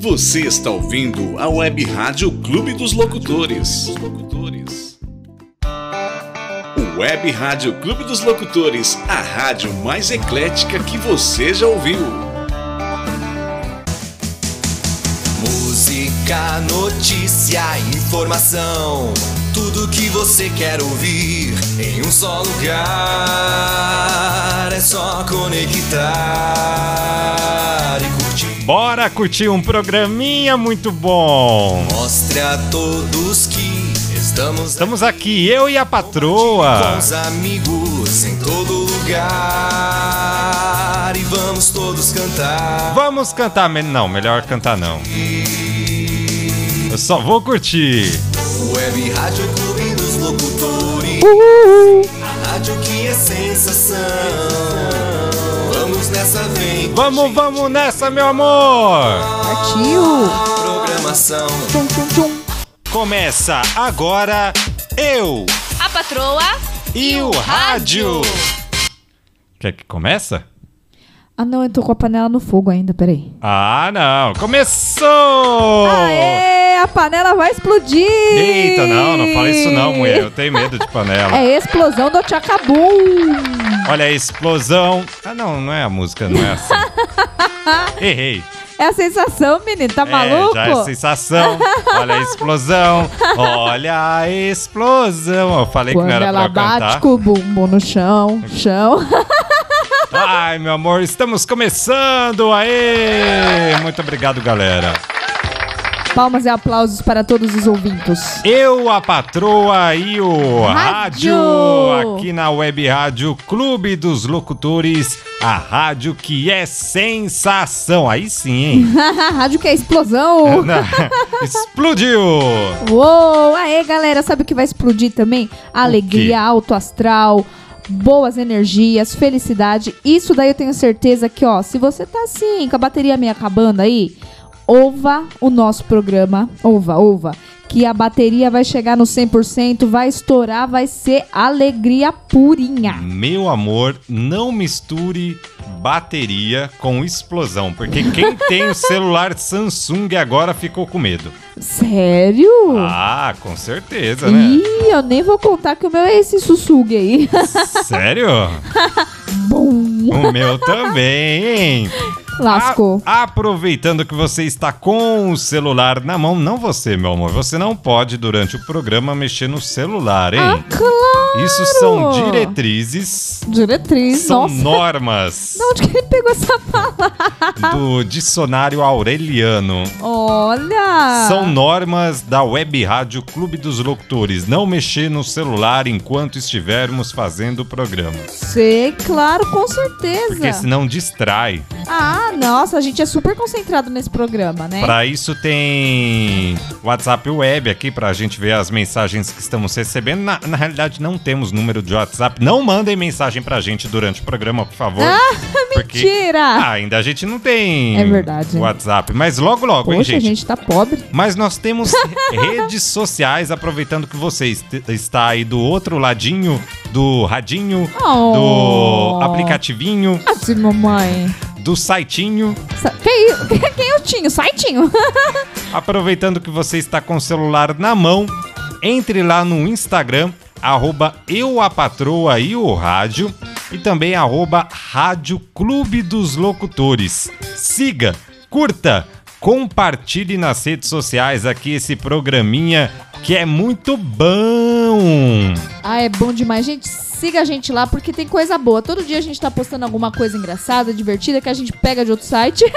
Você está ouvindo a Web Rádio Clube dos Locutores. O Web Rádio Clube dos Locutores, a rádio mais eclética que você já ouviu. Música, notícia, informação. Tudo que você quer ouvir em um só lugar. É só conectar e. Bora curtir um programinha muito bom. Mostre a todos que estamos, Estamos aqui, eu e a com patroa. os amigos em todo lugar. E vamos todos cantar. Vamos cantar, não, melhor cantar não. Eu só vou curtir. Web Rádio Clube dos Locutores. A rádio que é sensação. Vamos nessa, vem. Vamos, vamos nessa, meu amor. Partiu! Programação. Tchum, tchum, tchum. Começa agora eu A patroa e o rádio. Quer que começa? Ah, não, eu tô com a panela no fogo ainda, peraí. Ah, não. Começou! Aê, a panela vai explodir! Eita, não, não fala isso não, mulher. Eu tenho medo de panela. É explosão do Tchacabum! Olha a explosão. Ah, não, não é a música, não é assim. Errei. É a sensação, menino, tá É, maluco? já é sensação. Olha a explosão. Olha a explosão. Eu falei Quando que não era ela pra eu bate cantar. com o bumbum no chão, chão. Ai, meu amor, estamos começando. Aê! Muito obrigado, galera. Palmas e aplausos para todos os ouvintes. Eu, a patroa e o rádio. Rádio. aqui na Web Rádio Clube dos Locutores, a rádio que é sensação. Aí sim, hein? Rádio que é explosão! Explodiu! Uou! Aê, galera, sabe o que vai explodir também? Alegria, alto astral, boas energias, felicidade. Isso daí eu tenho certeza que, ó, se você tá assim, com a bateria meio acabando aí, ouva o nosso programa. Ouva, ouva. Que a bateria vai chegar no 100%, vai estourar, vai ser alegria purinha. Meu amor, não misture bateria com explosão, porque quem tem o celular Samsung agora ficou com medo. Sério? Ah, com certeza, né? Ih, eu nem vou contar que o meu é esse sussugue aí. Sério? Bum! O meu também, hein? Lascou. A- aproveitando que você está com o celular na mão, não você, meu amor, você não pode durante o programa mexer no celular, hein? Ah, claro! Isso são diretrizes, Diretriz, são nossa. normas De onde que ele pegou essa palavra? do dicionário aureliano. Olha! São normas da Web Rádio Clube dos Locutores. Não mexer no celular enquanto estivermos fazendo o programa. Sei, claro, com certeza. Porque senão distrai. Ah, nossa, a gente é super concentrado nesse programa, né? Para isso tem WhatsApp Web aqui pra gente ver as mensagens que estamos recebendo. Na, na realidade, não temos número de WhatsApp. Não mandem mensagem pra gente durante o programa, por favor. porque Mentira! ainda a gente não tem É verdade. WhatsApp. Mas logo, logo, hein, Poxa, gente? a gente tá pobre. Mas nós temos redes sociais, aproveitando que você est- está aí do outro ladinho do radinho, Oh. do aplicativinho, Assim, mamãe. Do saitinho. Sa- Quem, quem eu tinha? Saitinho. Aproveitando que você está com o celular na mão, entre lá no Instagram, arroba eu a patroa e o rádio, e também arroba Rádio Clube dos Locutores. Siga, curta, compartilhe nas redes sociais aqui esse programinha que é muito bom. Ah, é bom demais. Gente, siga a gente lá porque tem coisa boa. Todo dia a gente tá postando alguma coisa engraçada, divertida, que a gente pega de outro site.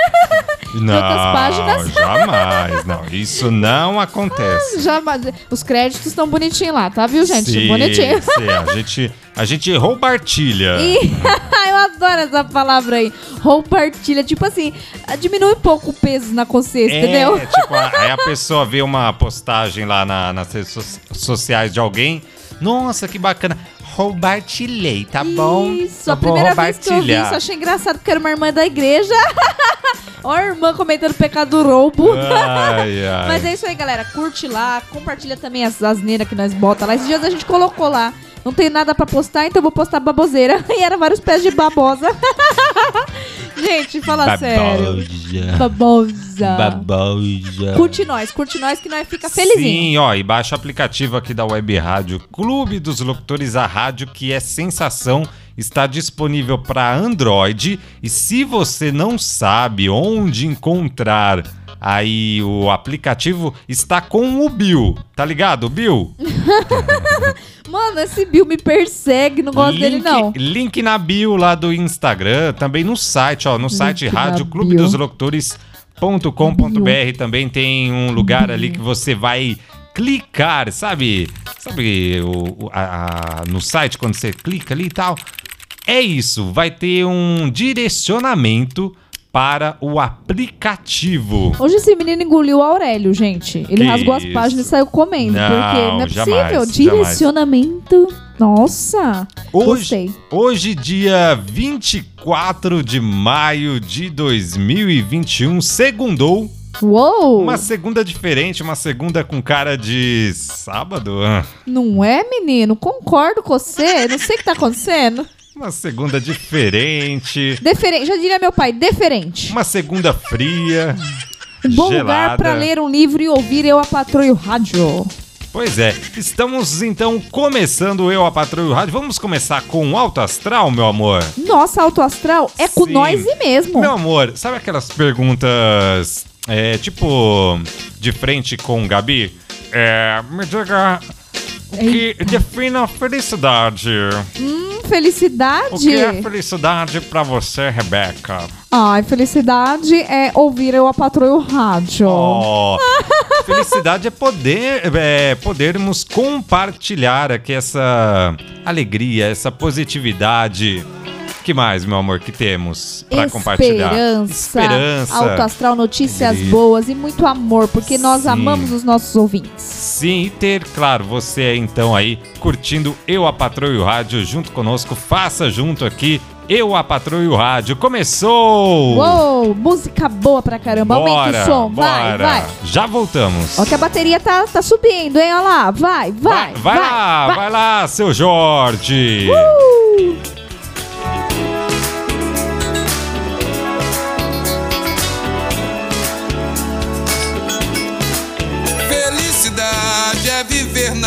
Não, outras páginas. jamais, não, isso não acontece. Já, mas os créditos estão bonitinhos lá, tá, viu, gente? Sim, Bonitinho. sim, a gente, a gente roubartilha. Eu adoro essa palavra aí. Roupartilha. Tipo assim, diminui um pouco o peso na consciência, entendeu? É, tipo, aí a pessoa vê uma postagem lá na- nas redes so- sociais de alguém. Nossa, que bacana. Roubartilhei, tá bom? Isso, Eu a primeira vez que eu vi isso, achei engraçado porque era uma irmã da igreja. Ó, a irmã comentando o pecado do roubo. Ai, ai. Mas é isso aí, galera. Curte lá, compartilha também as asneiras que nós bota lá. Esses dias a gente colocou lá. Não tenho nada pra postar, então eu vou postar baboseira. E era vários pés de babosa. Gente, fala sério. Babosa. Babosa. Babosa. Curte nós, curte nós que nós fica felizinho. Sim, ó, e baixa o aplicativo aqui da Web Rádio Clube dos Locutores, a rádio que é sensação, está disponível para Android. E se você não sabe onde encontrar aí o aplicativo, está com o Bill, tá ligado, Bill? Mano, esse Bill me persegue, não gosto dele não. Link na bio lá do Instagram, também no site, ó, no site na Rádio Clube bio. dos Locutores.com.br também tem um lugar ali que você vai clicar, sabe? Sabe o, o- a- a- no site quando você clica ali e tal? É isso, vai ter um direcionamento para o aplicativo. Hoje esse menino engoliu o Aurélio, gente. Ele Que rasgou as isso. páginas e saiu comendo. Não, porque não é possível. jamais, Direcionamento. Nossa. Hoje, Gostei. hoje, dia 24 de maio de 2021, segundou. Uou! Uma segunda diferente, uma segunda com cara de sábado. Não é, menino? Concordo com você. Não sei o que tá acontecendo. Uma segunda diferente. Deferente. Já diria meu pai, deferente. Uma segunda fria. Um bom lugar gelada. pra ler um livro e ouvir Eu a Patroa e o Rádio. Pois é, estamos então começando Eu, a Patrulha e o Rádio. Vamos começar com o Alto Astral, meu amor? Nossa, Alto Astral é com Sim. nós e mesmo. Meu amor, sabe aquelas perguntas, é, tipo, de frente com o Gabi? É, me diga que define a felicidade. Hum, felicidade? O que é felicidade pra você, Rebeca? Ai, felicidade é ouvir Eu a Patroa e o Rádio. Oh, felicidade é poder, é, podermos compartilhar aqui essa alegria, essa positividade. Que mais, meu amor, que temos pra compartilhar? Esperança, alto astral, notícias Alegria. boas e muito amor, porque nós Sim. amamos os nossos ouvintes. Sim, e ter, claro, você então aí curtindo Eu, a Patroa e o Rádio junto conosco. Faça junto aqui Eu, a Patroa e o Rádio. Começou! Uou, música boa pra caramba. Aumenta o som, vai, bora. vai. Já voltamos. Ó que a bateria tá, tá subindo, hein? Olha lá, vai, vai, vai, lá, vai. lá, seu Jorge. Uh!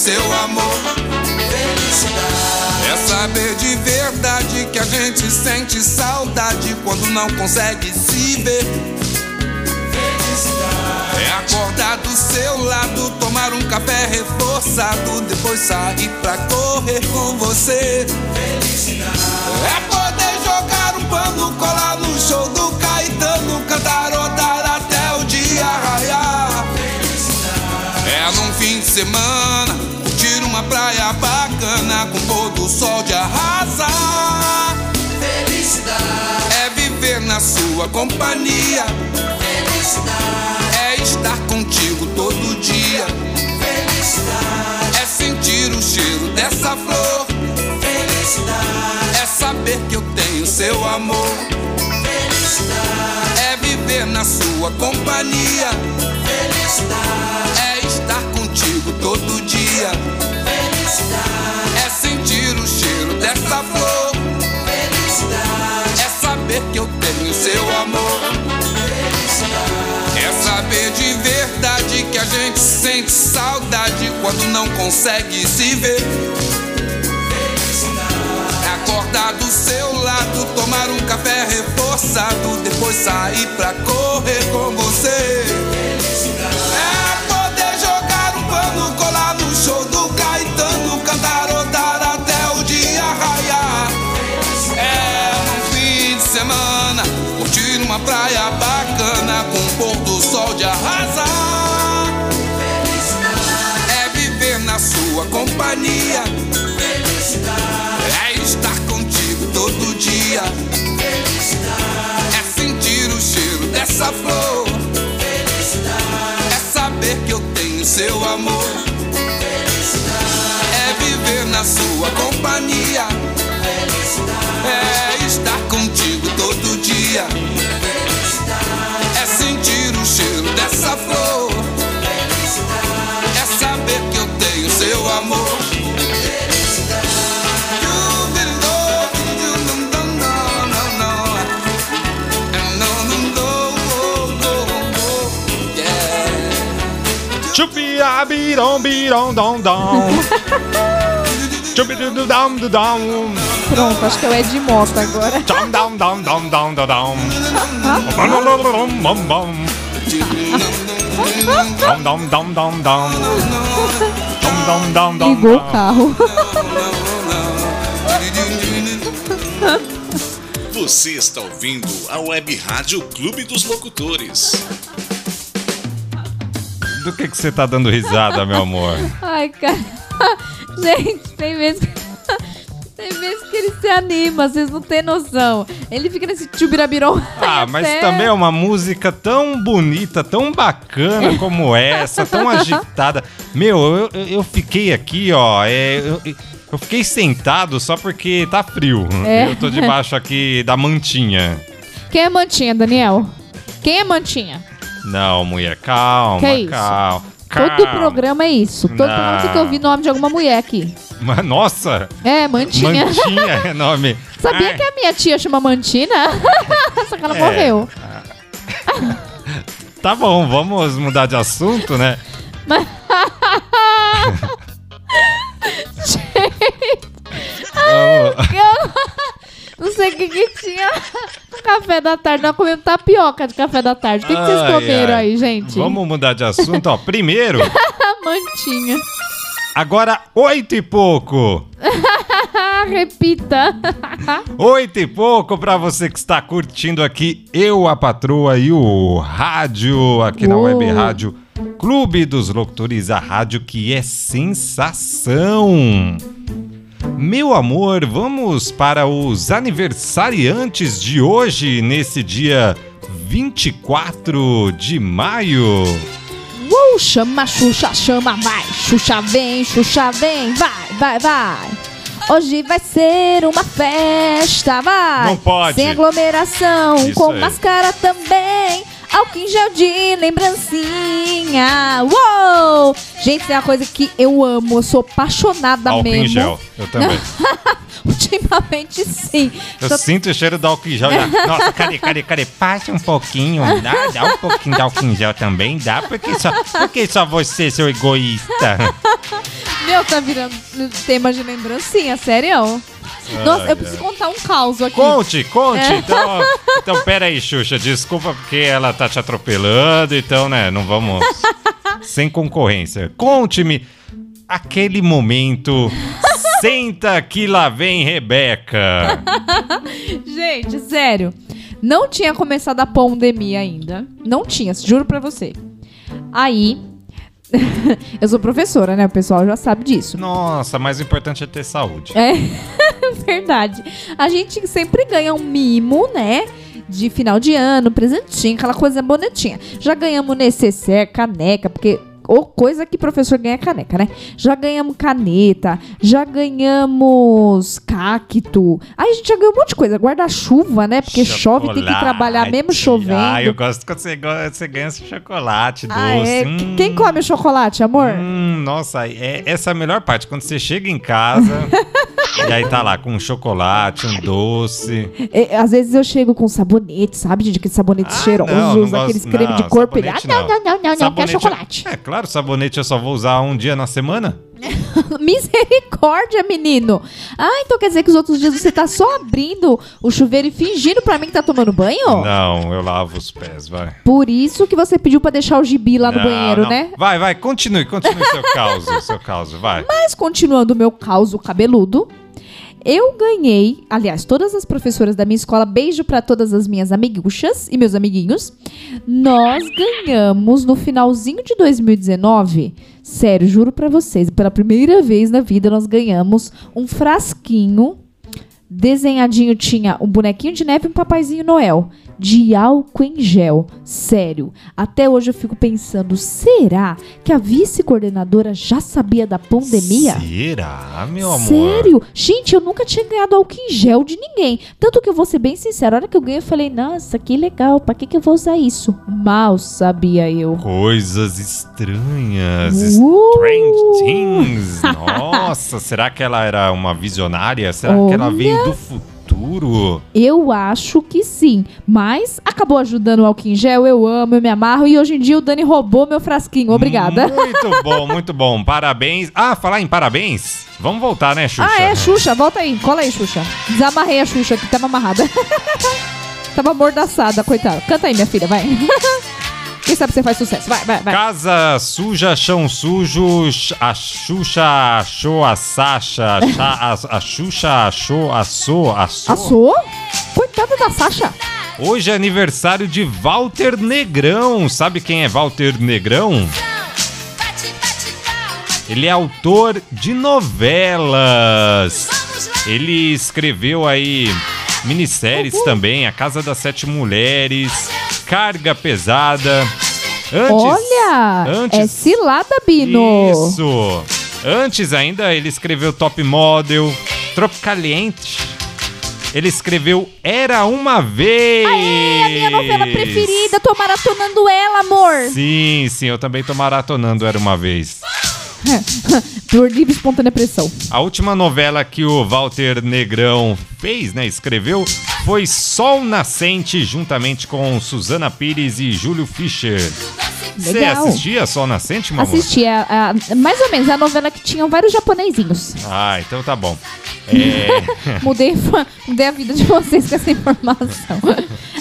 Seu amor. Felicidade é saber de verdade que a gente sente saudade quando não consegue se ver. Felicidade é acordar do seu lado, tomar um café reforçado, depois sair pra correr com você. Felicidade é poder jogar um pano, colar no show do Caetano, cantarotar até o dia raiar. Fim de semana, curtir uma praia bacana com pôr do sol de arrasar. Felicidade é viver na sua companhia. Felicidade é estar contigo todo dia. Felicidade é sentir o cheiro dessa flor. Felicidade é saber que eu tenho seu amor. Felicidade é viver na sua companhia. Felicidade todo dia. Felicidade é sentir o cheiro dessa flor. Felicidade é saber que eu tenho seu amor. Felicidade é saber de verdade que a gente sente saudade quando não consegue se ver. Acordar do seu lado, tomar um café reforçado, depois sair pra correr com você. Dessa flor. É saber que eu tenho seu amor. É viver na sua companhia. É estar contigo todo dia. Chupiabirom, birom, dom, dom. Chupidudum, dudum. Pronto, acho que é o Ed Mota agora. Dom, dom, dom, dom, dom, dom, dom. Dom, dom, dom, dom, dom. Dom, dom, dom, dom, Ligou o dom. carro. Você está ouvindo a Web Rádio Clube dos Locutores. Do que que você tá dando risada, meu amor? Ai, cara. Gente, tem vezes que... Tem vezes que ele se anima, vocês não têm noção. Ele fica nesse tchubirabirom. Ah, mas também é uma música tão bonita, tão bacana como essa, tão agitada. Meu, eu, eu- eu fiquei aqui, ó. é, eu, eu fiquei sentado só porque tá frio. É. Eu tô debaixo aqui da mantinha. Quem é Mantinha, Daniel? Quem é Mantinha? Não, mulher, calma, Que isso? calma. Todo programa é isso. Todo Não. programa tem que ouvir o nome de alguma mulher aqui. Mas, Nossa, É, Mantinha. mantinha é nome. Sabia Ai, que a minha tia chama Mantina? Só que ela É. morreu. Tá bom, vamos mudar de assunto, né? Vamos- Eu não sei o que, que tinha no café da tarde. Nós comemos tapioca de café da tarde. O que, que vocês Ai, comeram ai. aí, gente? Vamos mudar de assunto, ó. Primeiro, mantinha. agora oito e pouco. Ah, repita. Oito e pouco pra você que está curtindo aqui Eu, a Patroa e o rádio aqui na Uou. Web Rádio Clube dos Locutores, a rádio que é sensação. Meu amor, vamos para os aniversariantes de hoje, nesse dia 24 de maio. Uh, chama, Xuxa, chama, vai. Xuxa vem, Xuxa vem, vai, vai, vai. Hoje vai ser uma festa, vai. Não pode. Sem aglomeração, Isso com aí. máscara também. Álcool em gel de lembrancinha. Uou! Gente, tem uma coisa que eu amo, eu sou apaixonada Álcool mesmo. em gel, eu também. Ultimamente, sim. Eu Tô- sinto o cheiro do álcool em gel. já. Nossa, cadê, cadê, cadê? Passa um pouquinho, dá, dá um pouquinho de álcool em gel também, dá? Porque só, porque só você, seu egoísta. Meu, tá virando tema de lembrancinha, sério? Nossa, eu preciso contar um caos aqui. Conte, conte. É. Então, então, pera aí, Xuxa. Desculpa porque ela tá te atropelando, então, né, não vamos... Sem concorrência. Conte-me aquele momento... Senta que lá vem Rebeca. Gente, sério. Não tinha começado a pandemia ainda. Não tinha, juro pra você. Aí. eu sou professora, né? O pessoal já sabe disso. Nossa, mas o importante é ter saúde. É verdade. A gente sempre ganha um mimo, né? De final de ano, presentinho, aquela coisa bonitinha. Já ganhamos necessaire, caneca, porque. Ou coisa que professor ganha é caneca, né? Já ganhamos caneta, já ganhamos cacto. Aí a gente já ganhou um monte de coisa. Guarda-chuva, né? Porque chove, tem que Chocolate. trabalhar mesmo chovendo. Ah, eu gosto quando você, você ganha esse chocolate doce. Ah, é? Hum, Quem come chocolate, amor? Hum, nossa, é, essa é a melhor parte. Quando você chega em casa e aí tá lá com um chocolate, um doce. É, às vezes eu chego com sabonete, sabe? gente? Aqueles sabonetes Ah, cheirosos, não, não gosto- aqueles creme de não, corpo. Ele, ah, sabonete não, não, não, não, não, quer Sabonete chocolate. É, claro, sabonete eu só vou usar um dia na semana. Misericórdia, menino. Ah, então quer dizer que os outros dias você tá só abrindo o chuveiro e fingindo pra mim que tá tomando banho? Não, eu lavo os pés, vai. Por isso que você pediu pra deixar o gibi lá no Não, banheiro, não. né? Vai, vai, continue, continue seu caos, seu caos, vai. Mas continuando o meu caos cabeludo, eu ganhei, aliás, todas as professoras da minha escola, beijo pra todas as minhas amiguchas e meus amiguinhos. Nós ganhamos no finalzinho de 2019, sério, juro pra vocês, pela primeira vez na vida nós ganhamos um frasquinho desenhadinho tinha um bonequinho de neve e um papaizinho Noel. De álcool em gel. Sério, até hoje eu fico pensando, será que a vice-coordenadora já sabia da pandemia? Será, meu amor? Sério? Gente, eu nunca tinha ganhado álcool em gel de ninguém. Tanto que eu vou ser bem sincera, a hora que eu ganhei, eu falei, nossa, que legal, pra que, que eu vou usar isso? Mal sabia eu. Coisas estranhas. Uh! Strange things. Nossa, será que ela era uma visionária? Será que ela Olha. veio do futuro? Eu acho que sim. Mas acabou ajudando o álcool em gel, eu amo, eu me amarro. E hoje em dia o Dani roubou meu frasquinho. Obrigada. Muito bom, muito bom. Parabéns. Ah, falar em parabéns? Vamos voltar, né, Xuxa? Ah, é, Xuxa, volta aí. Cola aí, Xuxa. Desamarrei a Xuxa que tava amarrada. tava amordaçada, coitada. Canta aí, minha filha, vai. Quem sabe você faz sucesso. Vai, vai, vai. Casa suja, chão sujo, a Xuxa achou a Sasha, a, a Xuxa achou a So, a So. Assou? Coitada da Sasha. Hoje é aniversário de Walter Negrão. Sabe quem é Walter Negrão? Ele é autor de novelas. Ele escreveu aí minisséries também, A Casa das Sete Mulheres, Carga Pesada. Antes, Olha, antes- é cilada, Bino. Isso. Antes ainda ele escreveu Top Model, Tropicaliente. Ele escreveu Era Uma Vez. É a minha novela preferida, tô maratonando ela, amor. Sim, sim, eu também tô maratonando Era Uma Vez. Por livre espontânea pressão. A última novela que o Walter Negrão fez, né, escreveu, foi Sol Nascente, juntamente com Suzana Pires e Júlio Fischer. Você assistia Sol Nascente, mamãe? Assisti a, a- mais ou menos a novela que tinham vários japonesinhos. Ah, então tá bom. É... Mudei, mudei a vida de vocês com essa informação.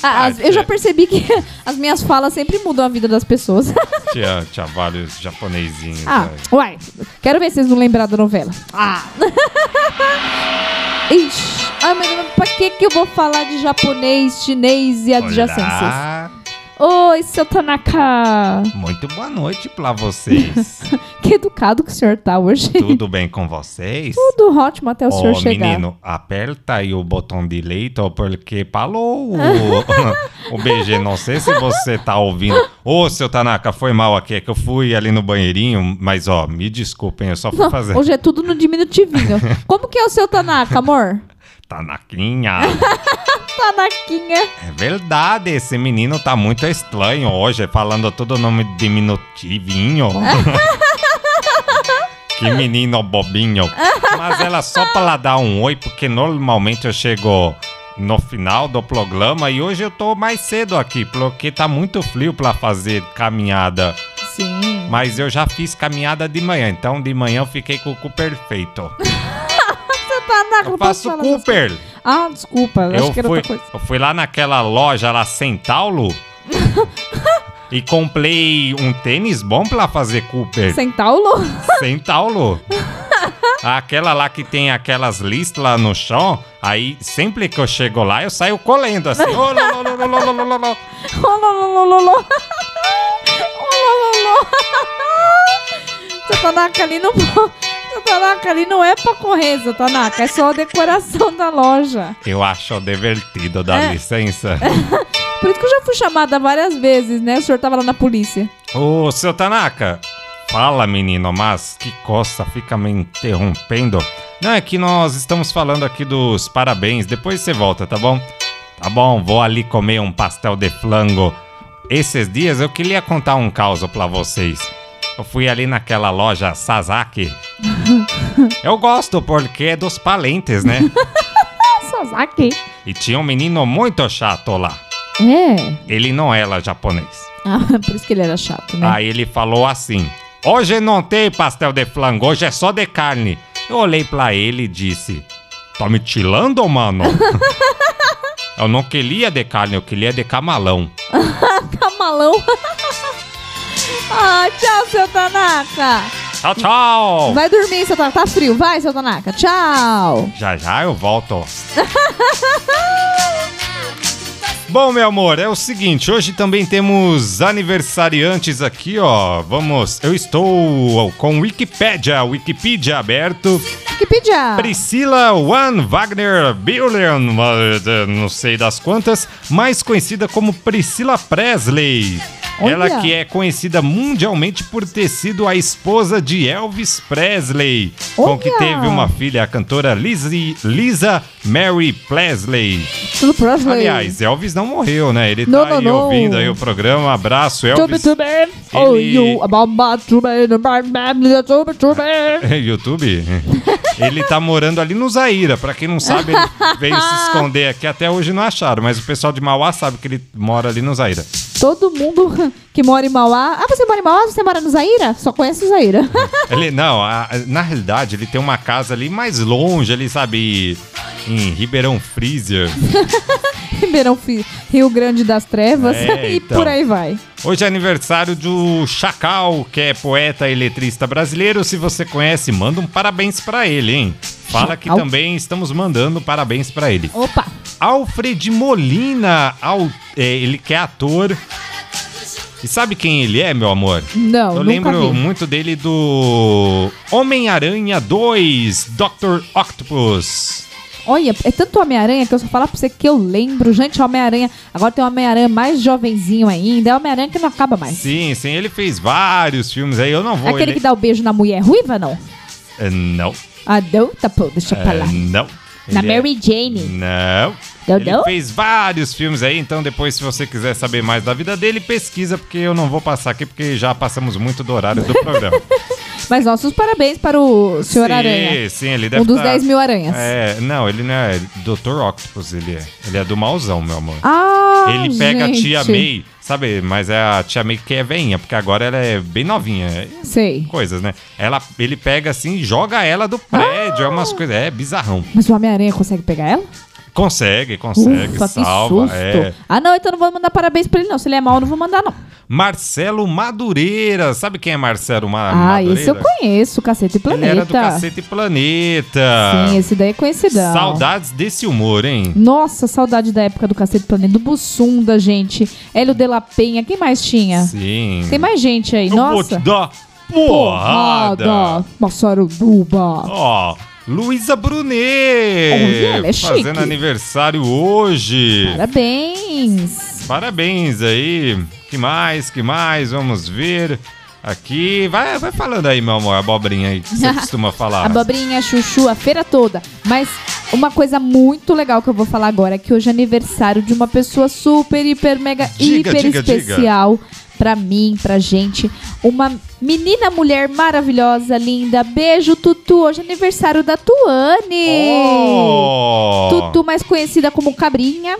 Ah, as- eu já percebi que as minhas falas sempre mudam a vida das pessoas. Tinha, tinha vários japonesinhos. Ah, aí. uai, quero ver se vocês não lembraram da novela. Ah! Ixi, ah, mas pra que que eu vou falar de japonês, chinês e adjacências? Olá. Oi, seu Tanaka! Muito boa noite pra vocês. Que educado que o senhor tá hoje. Tudo bem com vocês? Tudo ótimo até o senhor Ô, chegar. menino, aperta aí o botão de leito porque falou o, o BG. Não sei se você tá ouvindo. Ô, seu Tanaka, foi mal aqui. É que eu fui ali no banheirinho, mas ó, me desculpem, eu só fui Não, fazer. hoje é tudo no diminutivinho. Como que é o seu Tanaka, amor? Tanaquinha. Tanaquinha. É verdade, esse menino tá muito estranho hoje, falando todo o nome diminutivinho. que menino bobinho. Mas ela só pra dar um oi, porque normalmente eu chego no final do programa e hoje eu tô mais cedo aqui, porque tá muito frio pra fazer caminhada. Sim. Mas eu já fiz caminhada de manhã, então de manhã eu fiquei com o cu perfeito. Eu faço Cooper. Ah, desculpa. Eu acho que era fui, outra coisa. Eu fui lá naquela loja lá, Centaulo. e comprei um tênis bom pra fazer Cooper. Centaulo? Centaulo. Aquela lá que tem aquelas listas lá no chão, aí sempre que eu chego lá, eu saio colendo assim. Você tá na ali no Tanaka ali não é pra correr, seu Tanaka. É só a decoração da loja. Eu acho divertido, dá É. licença. Por isso que eu já fui chamada várias vezes, né? O senhor tava lá na polícia. Ô, seu Tanaka, fala menino, mas que costa, fica me interrompendo. Não, é que nós estamos falando aqui dos parabéns, depois você volta, tá bom? Tá bom, vou ali comer um pastel de flango. Esses dias eu queria contar um caos pra vocês. Eu fui ali naquela loja Sasaki. Eu gosto porque é dos palentes, né? Sasaki. E tinha um menino muito chato lá. É. Ele não era japonês. Ah, por isso que ele era chato, né? Aí ele falou assim: Hoje não tem pastel de flango, hoje é só de carne. Eu olhei pra ele e disse: Tá me tirando, mano? eu não queria de carne, eu queria de camalão. Camalão. ah, tchau, seu Tanaka. Tchau, tchau! Vai dormir, seu Tanaka. Tá frio. Vai, seu Tanaka. Tchau. Já já eu volto. Bom, meu amor, é o seguinte, hoje também temos aniversariantes aqui, ó. Vamos, eu estou com Wikipedia, Wikipedia aberto. Wikipedia. Priscila One Wagner Billion, não sei das quantas, mais conhecida como Priscila Presley. Olha. Ela que é conhecida mundialmente por ter sido a esposa de Elvis Presley, com que Olha. teve uma filha, a cantora Lizzie, Lisa Mary Presley. Tudo Presley. Aliás, Elvis não morreu, né? Ele Não, tá não, aí não. ouvindo aí o programa. Abraço, Elvis. tube. Oh, Ele- you about my tube, my family, tube, tube. YouTube? Ele tá morando ali no Zaira. Pra quem não sabe, ele veio se esconder aqui. Até hoje não acharam, mas o pessoal de Mauá sabe que ele mora ali no Zaira. Todo mundo que mora em Mauá. Ah, você mora em Mauá? Você mora no Zaira? Só conhece o Zaira. Ele, não, a- na realidade, ele tem uma casa ali mais longe, ali, sabe, em Ribeirão Freezer. Ribeirão Rio Grande das Trevas. É, e então. por aí vai. Hoje é aniversário do Chacal, que é poeta e letrista brasileiro. Se você conhece, manda um parabéns pra ele, hein? Fala que Chacal? também estamos mandando parabéns pra ele. Opa! Alfred Molina, au- é, ele que é ator. E sabe quem ele é, meu amor? Não, Eu lembro vi. muito dele do Homem-Aranha 2, Dr. Octopus. Olha, é tanto Homem-Aranha que eu só falar pra você que eu lembro. Gente, Homem-Aranha. Agora tem um Homem-Aranha mais jovenzinho ainda. É Homem-Aranha que não acaba mais. Sim, sim, ele fez vários filmes aí. Eu não vou. Aquele ele... que dá o beijo na mulher ruiva, não? É, Não, Ah, não? Tá deixa pra é, lá. não. Na Ele é- Mary Jane. Não. Ele fez vários filmes aí, então depois, se você quiser saber mais da vida dele, pesquisa, porque eu não vou passar aqui, porque já passamos muito do horário do programa. Mas nossos parabéns para o Senhor sim, Aranha. Sim, ele deve Um dos tá- 10 mil aranhas. É, não, ele não é Dr. Octopus, ele é. Ele é do mauzão, meu amor. Ah, ele pega gente. a tia May, sabe? Mas é a tia May que é veinha, porque agora ela é bem novinha. Sei. Coisas, né? Ela, ele pega assim e joga ela do prédio. É umas coisas. É bizarrão. Mas o Homem-Aranha consegue pegar ela? Consegue, consegue, Ufa, que salva. susto. É. Ah, não, então não vou mandar parabéns pra ele, não. Se ele é mal, não vou mandar, não. Marcelo Madureira. Sabe quem é Marcelo Ma ah, Madureira? esse eu conheço, Cacete Ele Planeta. era do Cacete Planeta. Sim, esse daí é conhecidão. Saudades desse humor, hein? Nossa, saudade da época do Cacete Planeta. Do Bussunda, gente. Hélio de la Penha. Quem mais tinha? Sim. Tem mais gente aí. Eu vou te Nossa. dar porrada. Massaranduba. Ó, Luísa Brunet. Olha, é Fazendo chique. aniversário hoje. Parabéns. Parabéns aí. Que mais, que mais? Vamos ver. Aqui. Vai, vai falando aí, meu amor, a abobrinha aí que você costuma falar. Abobrinha, chuchu, a feira toda. Mas uma coisa muito legal que eu vou falar agora é que hoje é aniversário de uma pessoa super, hiper, mega, Diga, hiper diga, diga. especial pra mim, pra gente. Uma menina, mulher maravilhosa, linda. Beijo, Tutu. Hoje é aniversário da Tuane. Oh! Tutu, mais conhecida como Cabrinha.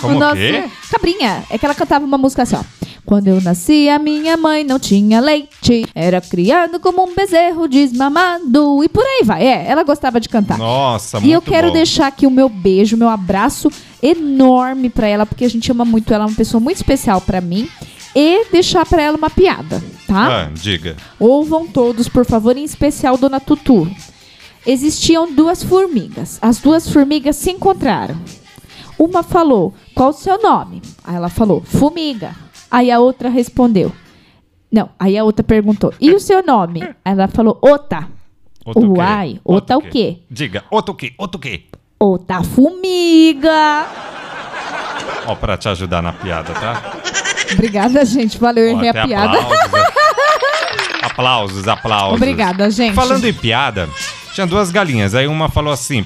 Como o nosso... quê? Cabrinha. É que ela cantava uma música assim, ó. Quando eu nasci, a minha mãe não tinha leite. Era criado como um bezerro desmamado. E por aí vai. É, ela gostava de cantar. Nossa, muito E eu quero bom. deixar aqui o meu beijo, meu abraço enorme pra ela, porque a gente ama muito ela, é uma pessoa muito especial pra mim. E deixar pra ela uma piada, tá? Ah, diga. Ouvam todos, por favor, em especial Dona Tutu. Existiam duas formigas. As duas formigas se encontraram. Uma falou: Qual o seu nome? Aí ela falou: Fumiga. Aí a outra respondeu: Não. Aí a outra perguntou: E o seu nome? Aí ela falou: Ota. Outro Uai, Outro o quê? Diga, outro o quê? Outro o quê? Ota Fumiga. Ó, pra te ajudar na piada, tá? Obrigada, gente. Valeu, errei a piada. Aplausos, aplausos. Obrigada, gente. Falando em piada, tinha duas galinhas. Aí uma falou assim: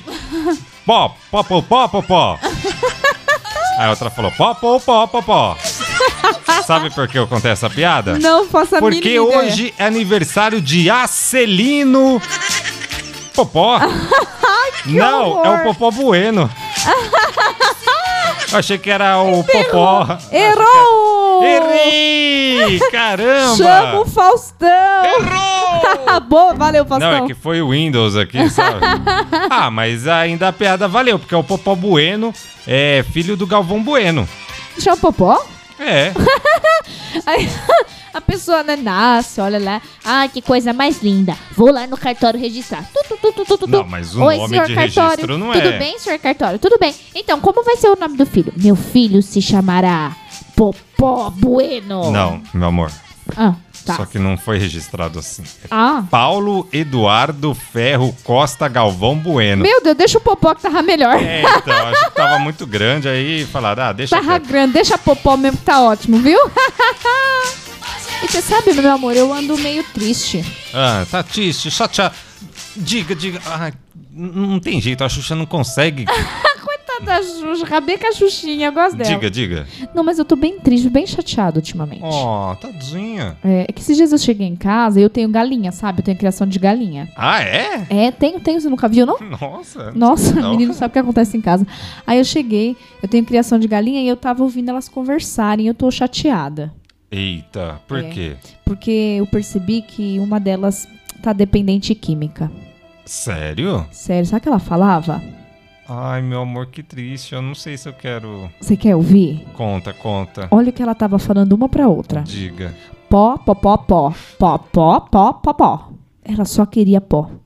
pó, pó, pó, pó, pó, pó. Aí a outra falou: pó, pó, pó, pó, pó. Sabe por que eu contei essa piada? Não faça a Porque hoje é aniversário de Acelino Popó. Não, horror. é o Popó Bueno. Eu achei que era o Popó. Errou! Errei! Caramba! Chama o Faustão! Errou! Boa, valeu, Faustão. Não, é que foi o Windows aqui, sabe? ah, mas ainda a piada valeu, porque o Popó Bueno é filho do Galvão Bueno. Chama o Popó? É. Aí, a pessoa né, nasce, olha lá. Ah, que coisa mais linda. Vou lá no cartório registrar. Tu, tu, tu, tu. Não, mas o Oi, nome senhor de cartório. registro não Tudo é. bem, senhor cartório? Tudo bem. Então, como vai ser o nome do filho? Meu filho se chamará Popó Bueno. Não, meu amor. Ah, tá. Só que não foi registrado assim. Ah. Paulo Eduardo Ferro Costa Galvão Bueno. Meu Deus, deixa o Popó que tava melhor. É, então, acho que tava muito grande aí falaram, ah, deixa Tava quieto. grande, deixa Popó mesmo que tá ótimo, viu? e você sabe, meu amor, eu ando meio triste. Ah, tá triste, chateado. Diga, diga. Ah, não tem jeito, a Xuxa não consegue. Da Xuxa, acabei com a Xuxinha, eu gosto dela. Diga, diga. Não, mas eu tô bem triste, bem chateado ultimamente. Ó, tadinha. É, é que esses dias eu cheguei em casa e eu tenho galinha, sabe? Eu tenho criação de galinha. Ah, é? É, tenho, tenho, você nunca viu, não? Nossa. Nossa, Não. menino sabe o que acontece em casa. Aí eu cheguei, eu tenho criação de galinha e eu tava ouvindo elas conversarem, eu tô chateada. Eita, por É. quê? Porque eu percebi que uma delas tá dependente química. Sério? Sério, sabe o que ela falava? Ai, meu amor, que triste. Eu não sei se eu quero. Você quer ouvir? Conta, conta. Olha o que ela tava falando uma pra outra. Diga. Pó, pó, pó, pó. Pó, pó, pó, pó, pó. Ela só queria pó.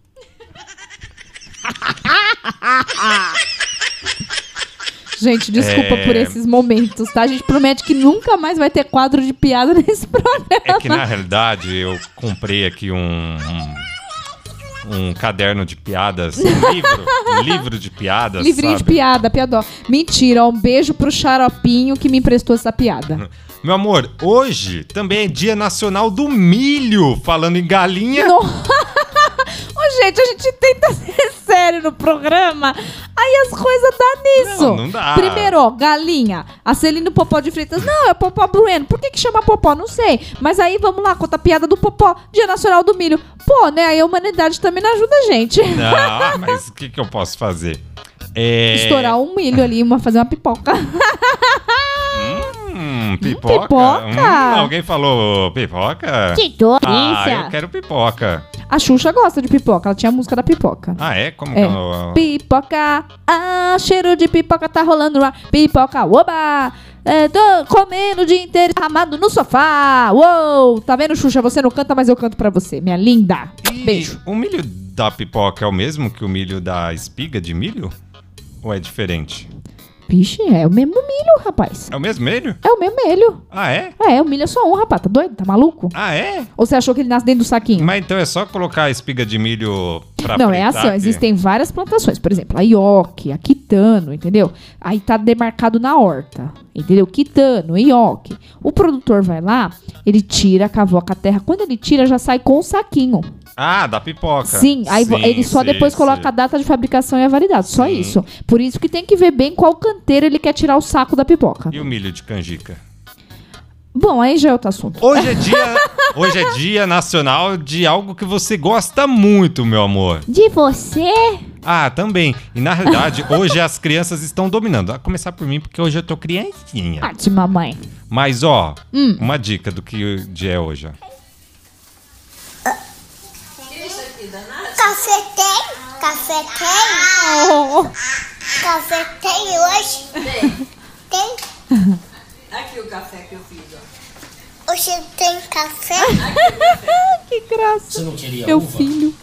Gente, desculpa É. por esses momentos, tá? A gente promete que nunca mais vai ter quadro de piada nesse programa. É que na realidade eu comprei aqui um. um, um caderno de piadas. Um livro. um livro de piadas. Livrinho de sabe? piada, piadó. Mentira, um beijo pro xaropinho que me emprestou essa piada. Meu amor, hoje também é Dia Nacional do Milho. Falando em galinha. Ô, gente, a gente tenta ser sério no programa, aí as coisas dá nisso. Não, não dá. Primeiro, ó, galinha, a Celina Popó de Fritas. Não, é Popó Brueno. Por que que chama Popó? Não sei. Mas aí, vamos lá, conta a piada do Popó, Dia Nacional do Milho. Pô, né, aí a humanidade também não ajuda a gente. Não, ah, mas o que, que eu posso fazer? É... Estourar um milho ali, uma, fazer uma pipoca. Hum, pipoca. pipoca. Hum, alguém falou pipoca? Que Ah, delícia. eu quero pipoca. A Xuxa gosta de pipoca, ela tinha a música da pipoca. Ah, é? Como É. que eu... Pipoca, ah, cheiro de pipoca tá rolando ar. Pipoca, oba! É, tô comendo o dia inteiro, amado no sofá. Uou! Tá vendo, Xuxa? Você não canta, mas eu canto pra você, minha linda. E Beijo. O milho da pipoca é o mesmo que o milho da espiga de milho? Ou é diferente? Vixe, é o mesmo milho, rapaz. É o mesmo milho? É o mesmo milho. Ah, é? É, o milho é só um, rapaz. Tá doido? Tá maluco? Ah, é? Ou você achou que ele nasce dentro do saquinho? Mas então é só colocar a espiga de milho pra Não, é assim, ó, existem várias plantações. Por exemplo, a ioque, a quitano, entendeu? Aí tá demarcado na horta, entendeu? Quitano, ioque. O produtor vai lá, ele tira, cavoca a terra. Quando ele tira, já sai com o saquinho. Ah, da pipoca. Sim, aí Sim, ele só sei, depois coloca sei. a data de fabricação e a validade. Só Sim. isso. Por isso que tem que ver bem qual canteiro ele quer tirar o saco da pipoca. E o milho de canjica? Bom, aí já é outro assunto. Hoje é dia, hoje é dia nacional de algo que você gosta muito, meu amor. De você? Ah, também. E na realidade, hoje as crianças estão dominando. A começar por mim, porque hoje eu tô criancinha. Ah, de mamãe. Mas, ó, Hum. uma dica do que dia é hoje, ó. Café tem? Café tem? Café tem hoje? Tem. Tem? Aqui o café que eu fiz, ó. Hoje tem café? que graça. Você não queria Meu uva? filho.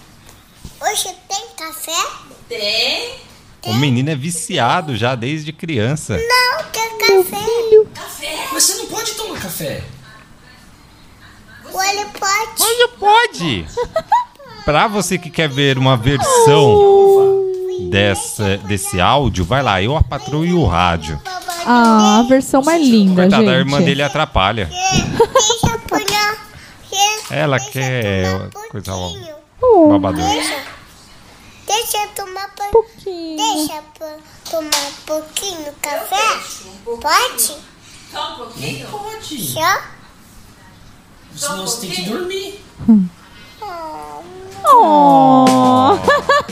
Hoje tem café? Tem. O menino é viciado já desde criança. Não, tem café. Café. Mas você não pode tomar café. Olha, pode. Hoje pode! Pra você que quer ver uma versão dessa, desse áudio, vai lá, eu, a patroa e o rádio. Ah, a versão mais linda, Coitada, gente. a irmã dele atrapalha. Deixa eu pôr Ela quer coisa pouquinho. Deixa. Eu tomar pouquinho. pouquinho. Deixa eu tomar um pouquinho café? Pode? Só um pouquinho. Pode. Só? Senão você tem que dormir. Oh,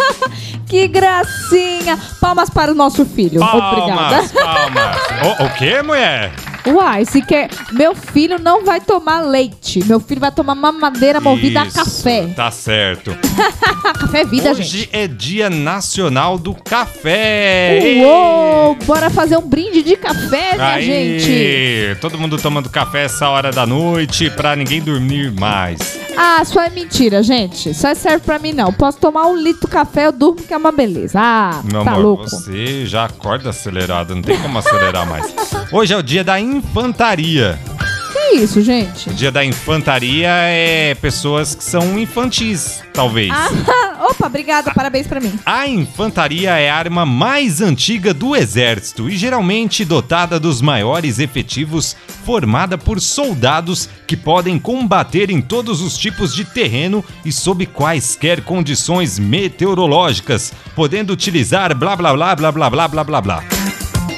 que gracinha. Palmas para o nosso filho. Obrigada. Palmas, palmas. O, o que, mulher? Uai, se quer. Meu filho não vai tomar leite. Meu filho vai tomar mamadeira movida Isso, a café. Tá certo. café é vida, Hoje gente. é Dia Nacional do Café. Uou! Bora fazer um brinde de café, minha Aí, gente. todo mundo tomando café essa hora da noite pra ninguém dormir mais. Ah, só é mentira, gente. Só serve pra mim, não. Posso tomar um litro de café, eu durmo que é uma beleza. Ah, Meu tá amor, louco. você já acorda acelerado, não tem como acelerar mais. Hoje é o dia da infantaria. Que isso, gente? O dia da infantaria é pessoas que são infantis, talvez. Ah, opa, obrigada, parabéns pra mim. A infantaria é a arma mais antiga do exército e geralmente dotada dos maiores efetivos, formada por soldados que podem combater em todos os tipos de terreno e sob quaisquer condições meteorológicas, podendo utilizar blá blá blá blá blá blá blá blá blá.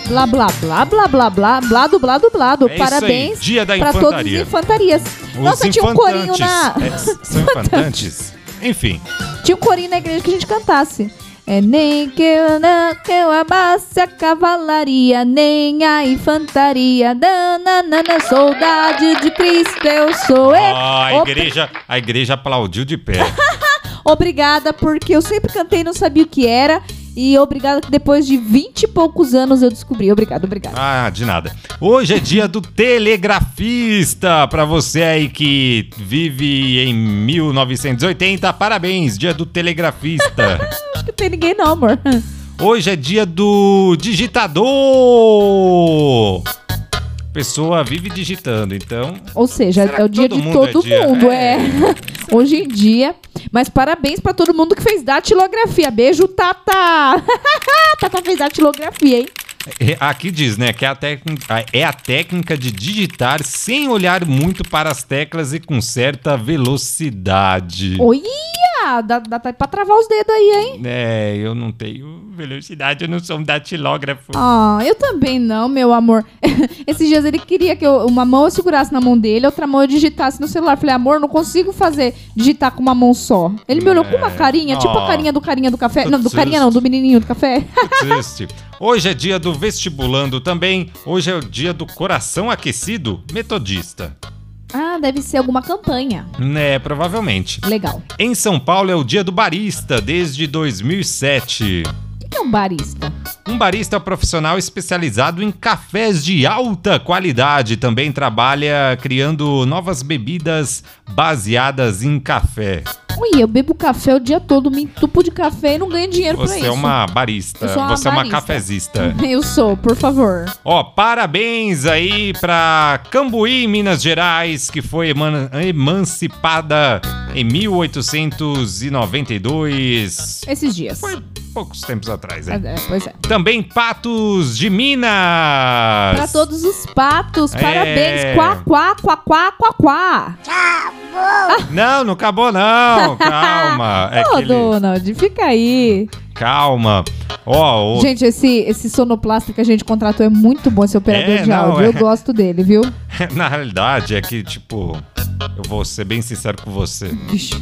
Blá, blá, blá, blá, blá, blá, blá, do blá, do blá, do. É Parabéns dia da pra todos os infantaria. infantarias. Os Nossa, tinha um corinho na... infantantes. É, são infantantes? Enfim, Tinha um corinho na igreja que a gente cantasse. É nem que eu não que eu abasse a cavalaria, nem a infantaria. Nananana, soldado de Cristo eu sou. É. a Opa, igreja, a igreja aplaudiu de pé. Obrigada, porque eu sempre cantei e não sabia o que era. E obrigada que depois de 20 e poucos anos eu descobri. Obrigada, obrigada. Ah, de nada. Hoje é dia do telegrafista. Pra você aí que vive em 1980, parabéns, dia do telegrafista. Acho que não tem ninguém não, amor. Hoje é dia do digitador. Pessoa vive digitando, então. Ou seja, é o dia todo de mundo é todo mundo, É. é. Hoje em dia. Mas parabéns pra todo mundo que fez datilografia. Beijo, Tata! Tata fez datilografia, hein? É, Aqui diz, né, que é a, técnica, é a técnica de digitar sem olhar muito para as teclas e com certa velocidade. Olha! Dá, dá pra travar os dedos aí, hein? É, eu não tenho velocidade, eu não sou um datilógrafo. Ah, eu também não, meu amor. Esses dias ele queria que eu- uma mão eu segurasse na mão dele, outra mão eu digitasse no celular. Falei, amor, não consigo fazer digitar com uma mão só. Ele me olhou com uma É. carinha, tipo a carinha do carinha do café. Tô Não, do carinha triste. não, do menininho do café. Triste. Hoje é dia do vestibulando também. Hoje é o dia do coração aquecido metodista. ah, deve ser alguma campanha. Né, provavelmente. Legal. Em São Paulo é o dia do barista desde 2007. O que é um barista? Um barista é profissional especializado em cafés de alta qualidade. Também trabalha criando novas bebidas baseadas em café. Ui, eu bebo café o dia todo, me entupo de café e não ganho dinheiro pra Você isso. é uma barista. Uma Você é uma barista. cafezista. Eu sou, por favor. Ó, parabéns aí pra Cambuí, Minas Gerais, que foi eman- emancipada em 1892. Esses dias. Foi poucos tempos atrás, hein? é, pois é. Também Patos de Minas. Pra todos os patos, É. parabéns. Quá, quá, quá, quá, quá, quá. Não, não acabou não. Calma. É Ô, aquele... Donald, fica aí. Calma. Ó, o- Gente, esse, esse sonoplasta que a gente contratou é muito bom, esse operador É, de não, áudio. é. Eu gosto dele, viu? na realidade é que, tipo, eu vou ser bem sincero com você. Vixe.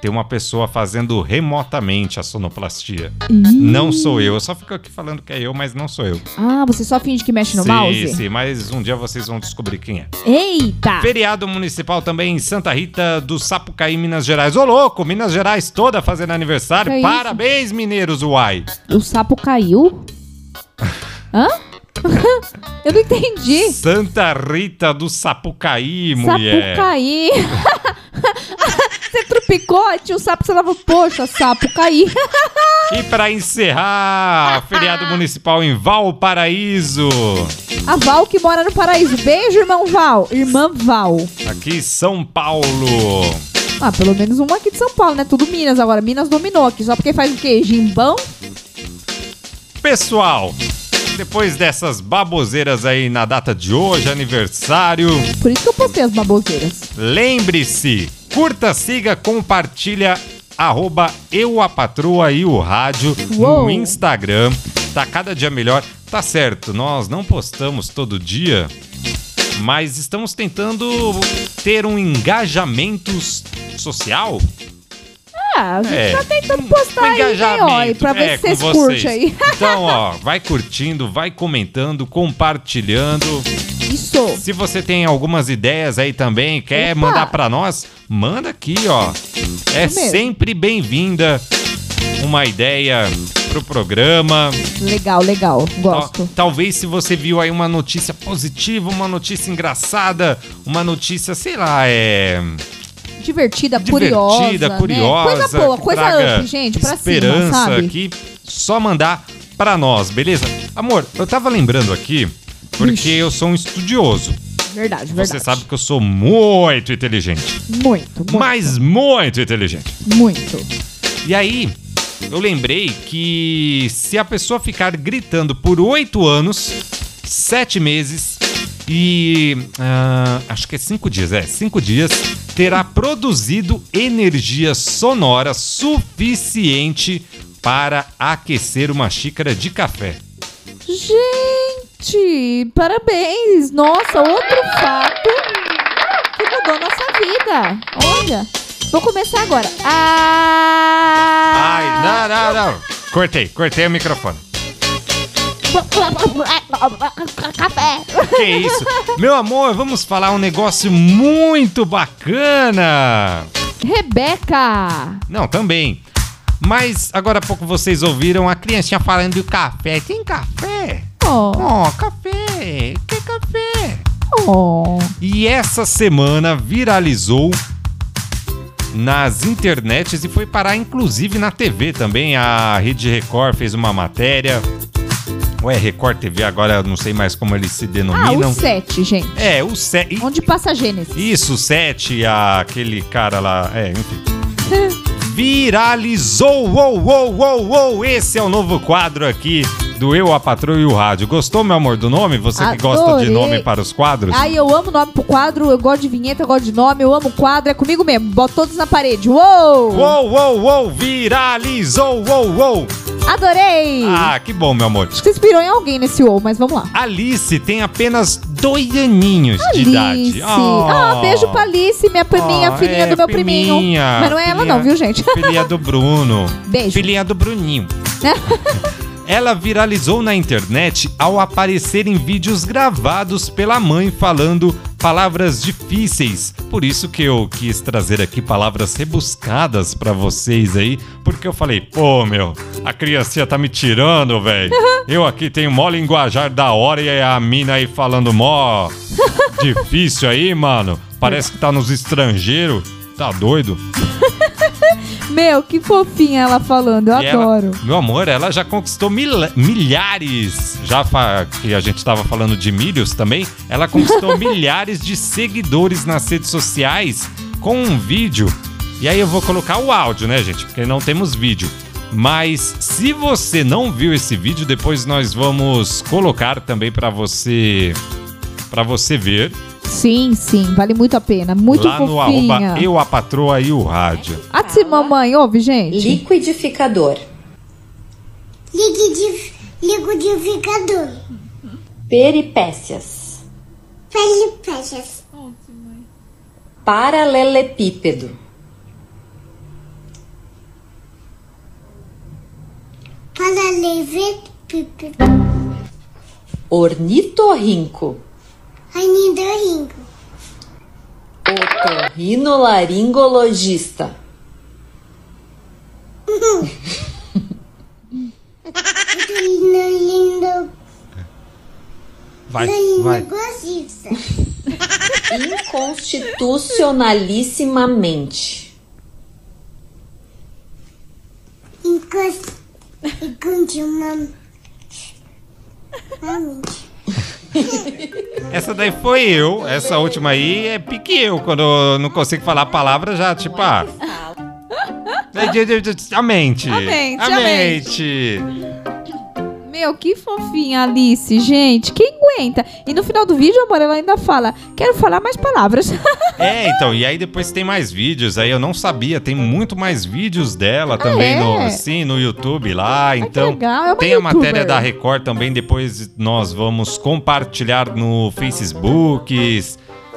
Tem uma pessoa fazendo remotamente a sonoplastia. Não sou eu. Eu só fico aqui falando que é eu, mas não sou eu. Ah, você só finge que mexe no sim, mouse? sim, mas um dia vocês vão descobrir quem é. Eita! Feriado municipal também em Santa Rita do Sapucaí, Minas Gerais. Ô, louco! Minas Gerais toda fazendo aniversário. Isso? Parabéns, mineiros, uai! O sapo caiu? Hã? Eu não entendi. Santa Rita do Sapucaí, mulher. Sapucaí. você trupicou, tinha o sapo, você falava, poxa, sapo caí. E pra encerrar, feriado municipal em Valparaíso. A Val que mora no paraíso. Beijo, irmão Val. Irmã Val. Aqui, São Paulo. Ah, pelo menos uma aqui de São Paulo, né? Tudo Minas agora. Minas dominou aqui. Só porque faz o quê? Gimbão? Pessoal, depois dessas baboseiras aí na data de hoje, aniversário, Por isso que eu postei as baboseiras. lembre-se, curta, siga, compartilha, arroba eu a patroa e o rádio Uou. no Instagram. Tá cada dia melhor. Tá certo, nós não postamos todo dia, mas estamos tentando ter um engajamento social. Ah, a gente É. tá tentando postar Um aí, né, ó, engajamento pra ver é, se com vocês curtem aí. Então, ó, vai curtindo, vai comentando, compartilhando. Isso. Se você tem algumas ideias aí também, quer Opa. mandar pra nós, manda aqui, ó. É mesmo. sempre bem-vinda uma ideia pro programa. Legal, legal. Gosto. Talvez se você viu aí uma notícia positiva, uma notícia engraçada, uma notícia, sei lá, é Divertida, divertida, curiosa. né? curiosa, Coisa boa, coisa up, gente, pra cima, esperança sabe? aqui, só mandar pra nós, beleza? Amor, eu tava lembrando aqui porque Ixi. eu sou um estudioso. Verdade, verdade. Você sabe que eu sou muito inteligente. Muito, muito. Mas muito inteligente. Muito. E aí, eu lembrei que se a pessoa ficar gritando por oito anos, sete meses e. ah, acho que é cinco dias, é, cinco dias, terá produzido energia sonora suficiente para aquecer uma xícara de café. Gente, parabéns! Nossa, outro fato que mudou nossa vida. Olha, vou começar agora. Ah! Ai, não, não, não. Cortei, cortei o microfone. Café. Que isso? Meu amor, vamos falar um negócio muito bacana. Rebeca. Não, também. Mas agora há pouco vocês ouviram a criancinha falando do café. Tem café? Oh, Oh, café. Que café? oh. E essa semana viralizou nas internets e foi parar inclusive na TV também. A Rede Record fez uma matéria. Ou é Record TV, agora eu não sei mais como eles se Ah, denominam. o 7, gente. É, o 7. Onde passa a Gênesis. Isso, 7, aquele cara lá. É, enfim. Viralizou! Uou, uou, uou, uou! Esse é o novo quadro aqui do Eu, a Patroa e o Rádio. Gostou, meu amor, do nome? Você que gosta de Adorei. nome para os quadros? Ai, eu amo nome pro quadro, eu gosto de vinheta, eu gosto de nome, eu amo quadro, é comigo mesmo. Boto todos na parede. Uou! Uou, uou, uou! Viralizou! Uou, uou! Adorei! Ah, que bom, meu amor. Acho que inspirou em alguém nesse uou, mas vamos lá. Alice tem apenas dois aninhos de idade. Alice. Ah, beijo pra Alice, minha priminha, Oh, filhinha é, do meu priminho. priminha, Mas não é ela filhinha- não, viu, gente? Filhinha do Bruno. Beijo. Filhinha do Bruninho. Ela viralizou na internet ao aparecer em vídeos gravados pela mãe falando palavras difíceis. Por isso que eu quis trazer aqui palavras rebuscadas pra vocês aí, porque eu falei, pô, meu, a criancinha tá me tirando, velho. Eu aqui tenho mó linguajar da hora e a mina aí falando mó difícil aí, mano. Parece que tá nos estrangeiros. Tá doido? Meu, que fofinha ela falando, eu E ela- adoro. meu amor, ela já conquistou mil- milhares. Já fa- que a gente tava falando de milhos também, ela conquistou milhares de seguidores nas redes sociais com um vídeo. E aí eu vou colocar o áudio, né, gente? Porque não temos vídeo. Mas se você não viu esse vídeo, depois nós vamos colocar também pra você para você ver Sim, sim, vale muito a pena. Muito lá no fofinha. arroba eu a patroa e o rádio. Atse, mamãe, ouve, gente? Liquidificador. Liquidif- Liquidificador. Peripécias. Peripécias. Paralelepípedo. Para levar pipi. Ornitorrinco. Anidoringo. Otorrinolaringologista. Lindo. Vai, Lindo. vai. Gostista. Inconstitucionalissimamente. Essa daí foi eu. Essa última aí é pique eu. Quando eu não consigo falar a palavra, já, tipo, ah. A mente. A mente, a mente. Meu, que fofinha, Alice, gente. Quem aguenta? E no final do vídeo, amor, ela ainda fala: Quero falar mais palavras. É, então, e aí depois tem mais vídeos. Aí eu não sabia, tem muito mais vídeos dela também é? no, sim, no YouTube lá. que Então, legal, é tem a matéria youtuber. da Record também. Depois nós vamos compartilhar no Facebook,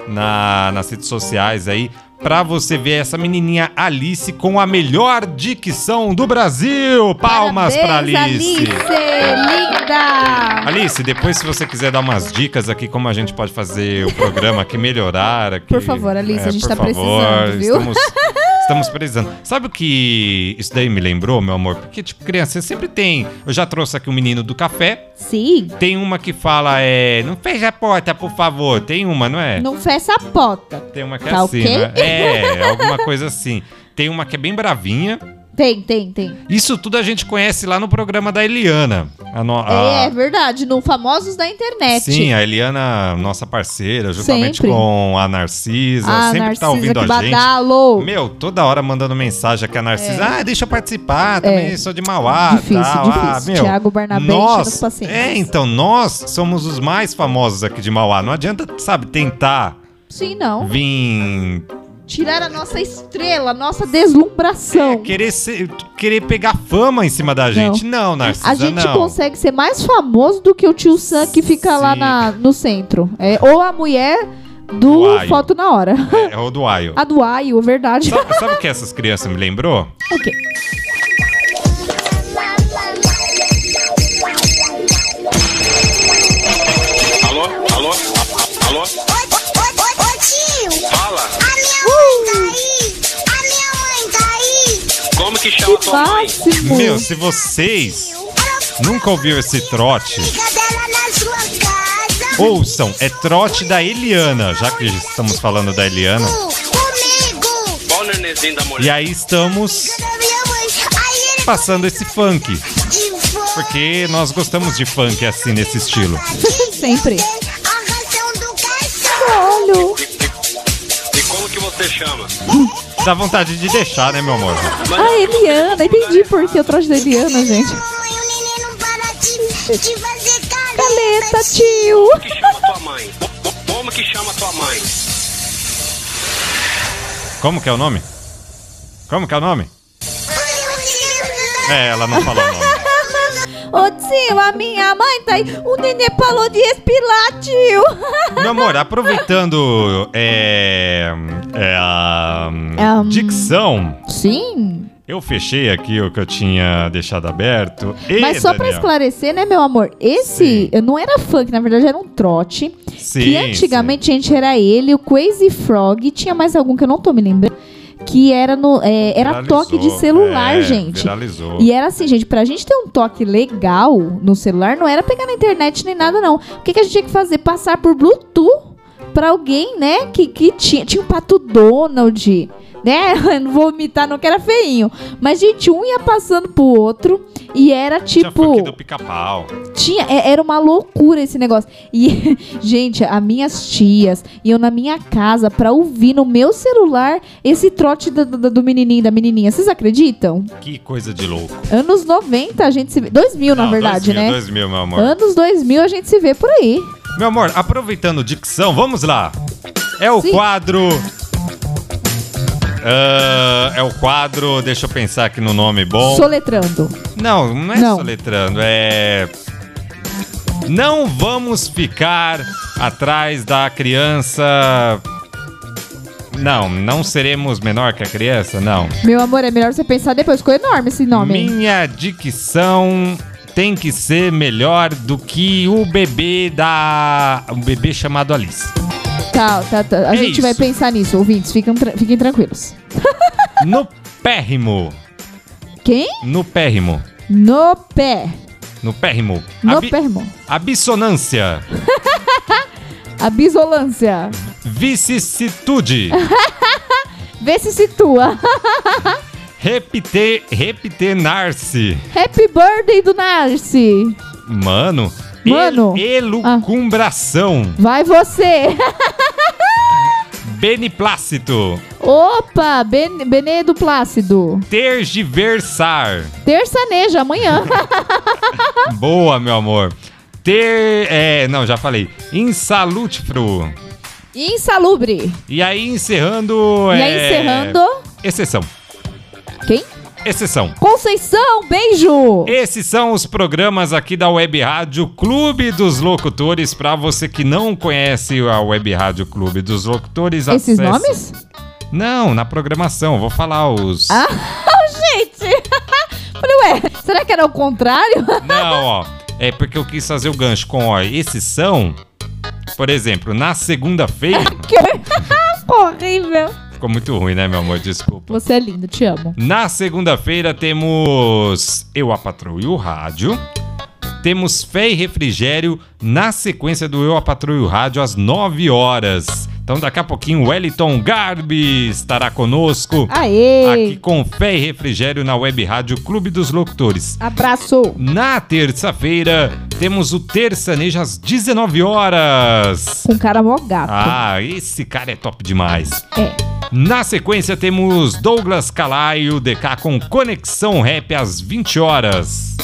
na, nas redes sociais aí, pra você ver essa menininha Alice com a melhor dicção do Brasil. Palmas pra Parabéns, Alice. Linda! Alice, depois se você quiser dar umas dicas aqui como a gente pode fazer o programa aqui melhorar aqui. Por favor, Alice, a gente tá favor, precisando, viu? Estamos, estamos precisando. Sabe o que isso daí me lembrou, meu amor? Porque tipo criança sempre tem. Eu já trouxe aqui o menino do café. Sim. Tem uma que fala é, não feche a porta, por favor. Tem uma, não é? Não fecha a porta. Tem uma que é Tá assim, ok? né? É, alguma coisa assim. Tem uma que é bem bravinha. Tem, tem, tem. Isso tudo a gente conhece lá no programa da Eliana. A no- a- É, verdade, no Famosos da Internet. Sim, a Eliana, nossa parceira, juntamente Sempre. com a Narcisa, a sempre Narcisa tá ouvindo a gente. badalo. Meu, toda hora mandando mensagem aqui a Narcisa. Ah, deixa eu participar, também É. sou de Mauá. Difícil, tal. difícil. Ah, meu, Thiago Barnabé nós. É, então, nós somos os mais famosos aqui de Mauá. Não adianta, sabe, tentar Sim, não. vir Tirar a nossa estrela, a nossa deslumbração. é, querer, ser- querer pegar fama em cima da gente. Não, Narcisa, A gente não. consegue ser mais famoso do que o tio Sam que fica lá Sim. na- no centro. É, ou a mulher do Uai. Foto na Hora. É o do Ayo. A do Aio, verdade. Sabe, sabe o que essas crianças me lembrou? O quê? Que chama Que tua mãe? máximo. Meu, se vocês nunca ouviram esse trote, ouçam, é trote da Eliana, já que estamos falando da Eliana. E aí estamos passando esse funk, porque nós gostamos de funk assim, nesse estilo. Sempre. A ração do cachorro. Olho. E como que você chama? Dá vontade de deixar, né, meu amor? A Eliana, entendi por que eu trouxe da Eliana, gente. Mamãe, o neném não para de, de fazer caleta. Tio. Como que chama tua mãe? Co- co- Como que chama tua mãe? Como que é o nome? Como que é o nome? É, ela não falou o nome. Ô tio, a minha mãe tá aí. O nenê falou de respirar, tio. Meu amor, aproveitando é, é, a Um. dicção, Sim. eu fechei aqui o que eu tinha deixado aberto. E, Mas só pra Daniel? esclarecer, né, meu amor? Esse Sim. não era funk, na verdade era um trote. Sim, que antigamente, gente, era ele, o Crazy Frog. Tinha mais algum que eu não tô me lembrando. Que era no. é, era Viralizou, toque de celular, é, gente. Viralizou. E era assim, gente, pra gente ter um toque legal no celular, não era pegar na internet nem nada, não. O que, que a gente tinha que fazer? Passar por Bluetooth pra alguém, né, que, que tinha. Tinha um pato Donald, né? Não vou imitar, não, que era feinho. Mas, gente, um ia passando pro outro e era Tinha tipo. funk do pica-pau. Tinha, é- era uma loucura esse negócio. E, gente, as minhas tias iam na minha casa pra ouvir no meu celular esse trote do, do, do menininho da menininha. Vocês acreditam? Que coisa de louco. Anos 90 a gente se vê. 2000, na Não, verdade, 2000, né? 2000, meu amor. Anos 2000 a gente se vê por aí. Meu amor, aproveitando dicção, vamos lá. É o Sim. quadro. Ah, é o quadro, deixa eu pensar aqui no nome bom. Soletrando. Não, não é Não. soletrando, é. Não vamos ficar atrás da criança. Não, não seremos menor que a criança, não. Meu amor, é melhor você pensar depois. Ficou enorme esse nome. Minha dicção tem que ser melhor do que o bebê da. Um bebê chamado Alice. Tá, tá, tá. A É gente vai isso. pensar nisso, ouvintes. Fiquem, tra- fiquem tranquilos. No pérrimo. Quem? No pérrimo. No pé. No pérrimo. No Abi- permo. Abissonância. A bisolância. Vicissitude. Vê se situa. Repite, repitenar-se. Happy birthday do Narci. Mano. Mano. El, elucumbração. Vai você. Beniplácito. Opa, ben, Benê do Plácido. Tergiversar. Terçaneja, amanhã. Boa, meu amor. Ter. É, não, já falei. Insalutifro. Insalubre. E aí, encerrando. E aí, é, encerrando. Exceção. Quem? Exceção. Conceição, beijo. Esses são os programas aqui da Web Rádio Clube dos Locutores. Pra você que não conhece a Web Rádio Clube dos Locutores, Esses acesse- nomes? Não, na programação. Vou falar os. Ah, gente! Falei, ué, será que era o contrário? Não, ó. É porque eu quis fazer o gancho com, ó, esses são. Por exemplo, na segunda-feira. que horrível. Ficou muito ruim, né, meu amor? Desculpa. Você é lindo, te amo. Na segunda-feira temos Eu a Patrulho o Rádio. Temos Fé e Refrigério na sequência do Eu a Patrulho o Rádio às 9 horas. Então daqui a pouquinho o Wellington Garbi estará conosco. Aê! Aqui com Fé e Refrigério na Web Rádio Clube dos Locutores. Abraço! Na terça-feira temos o Terçanejo às 19 horas. Com cara mó gato. Ah, esse cara é top demais. É. Na sequência temos Douglas Calaio, DK com Conexão Rap às 20 horas.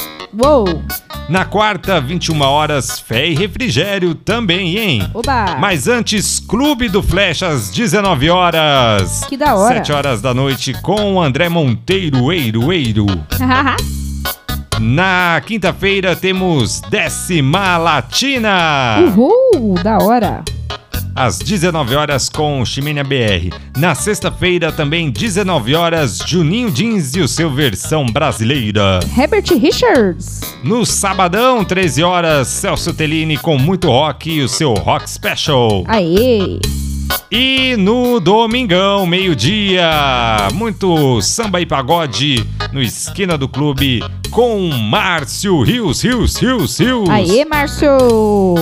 Uou! Na quarta, 21 horas, Fé e Refrigério também, hein? Oba! Mas antes, Clube do Flash às 19 horas. Que da hora. 7 horas da noite com André Monteiro, Eiro, Eiro. Na quinta-feira temos Décima Latina. Uhul! Da hora! Às 19 horas com Chimênia BR. Na sexta-feira, também 19 horas, Juninho Jeans e o seu versão brasileira. Herbert Richards. No sabadão, 13 horas, Celso Tellini com muito rock e o seu Rock Special. Aê! E no domingão, meio-dia, muito samba e pagode no Esquina do Clube com Márcio Rios, Rios, Rios, Rios. Aê, Márcio!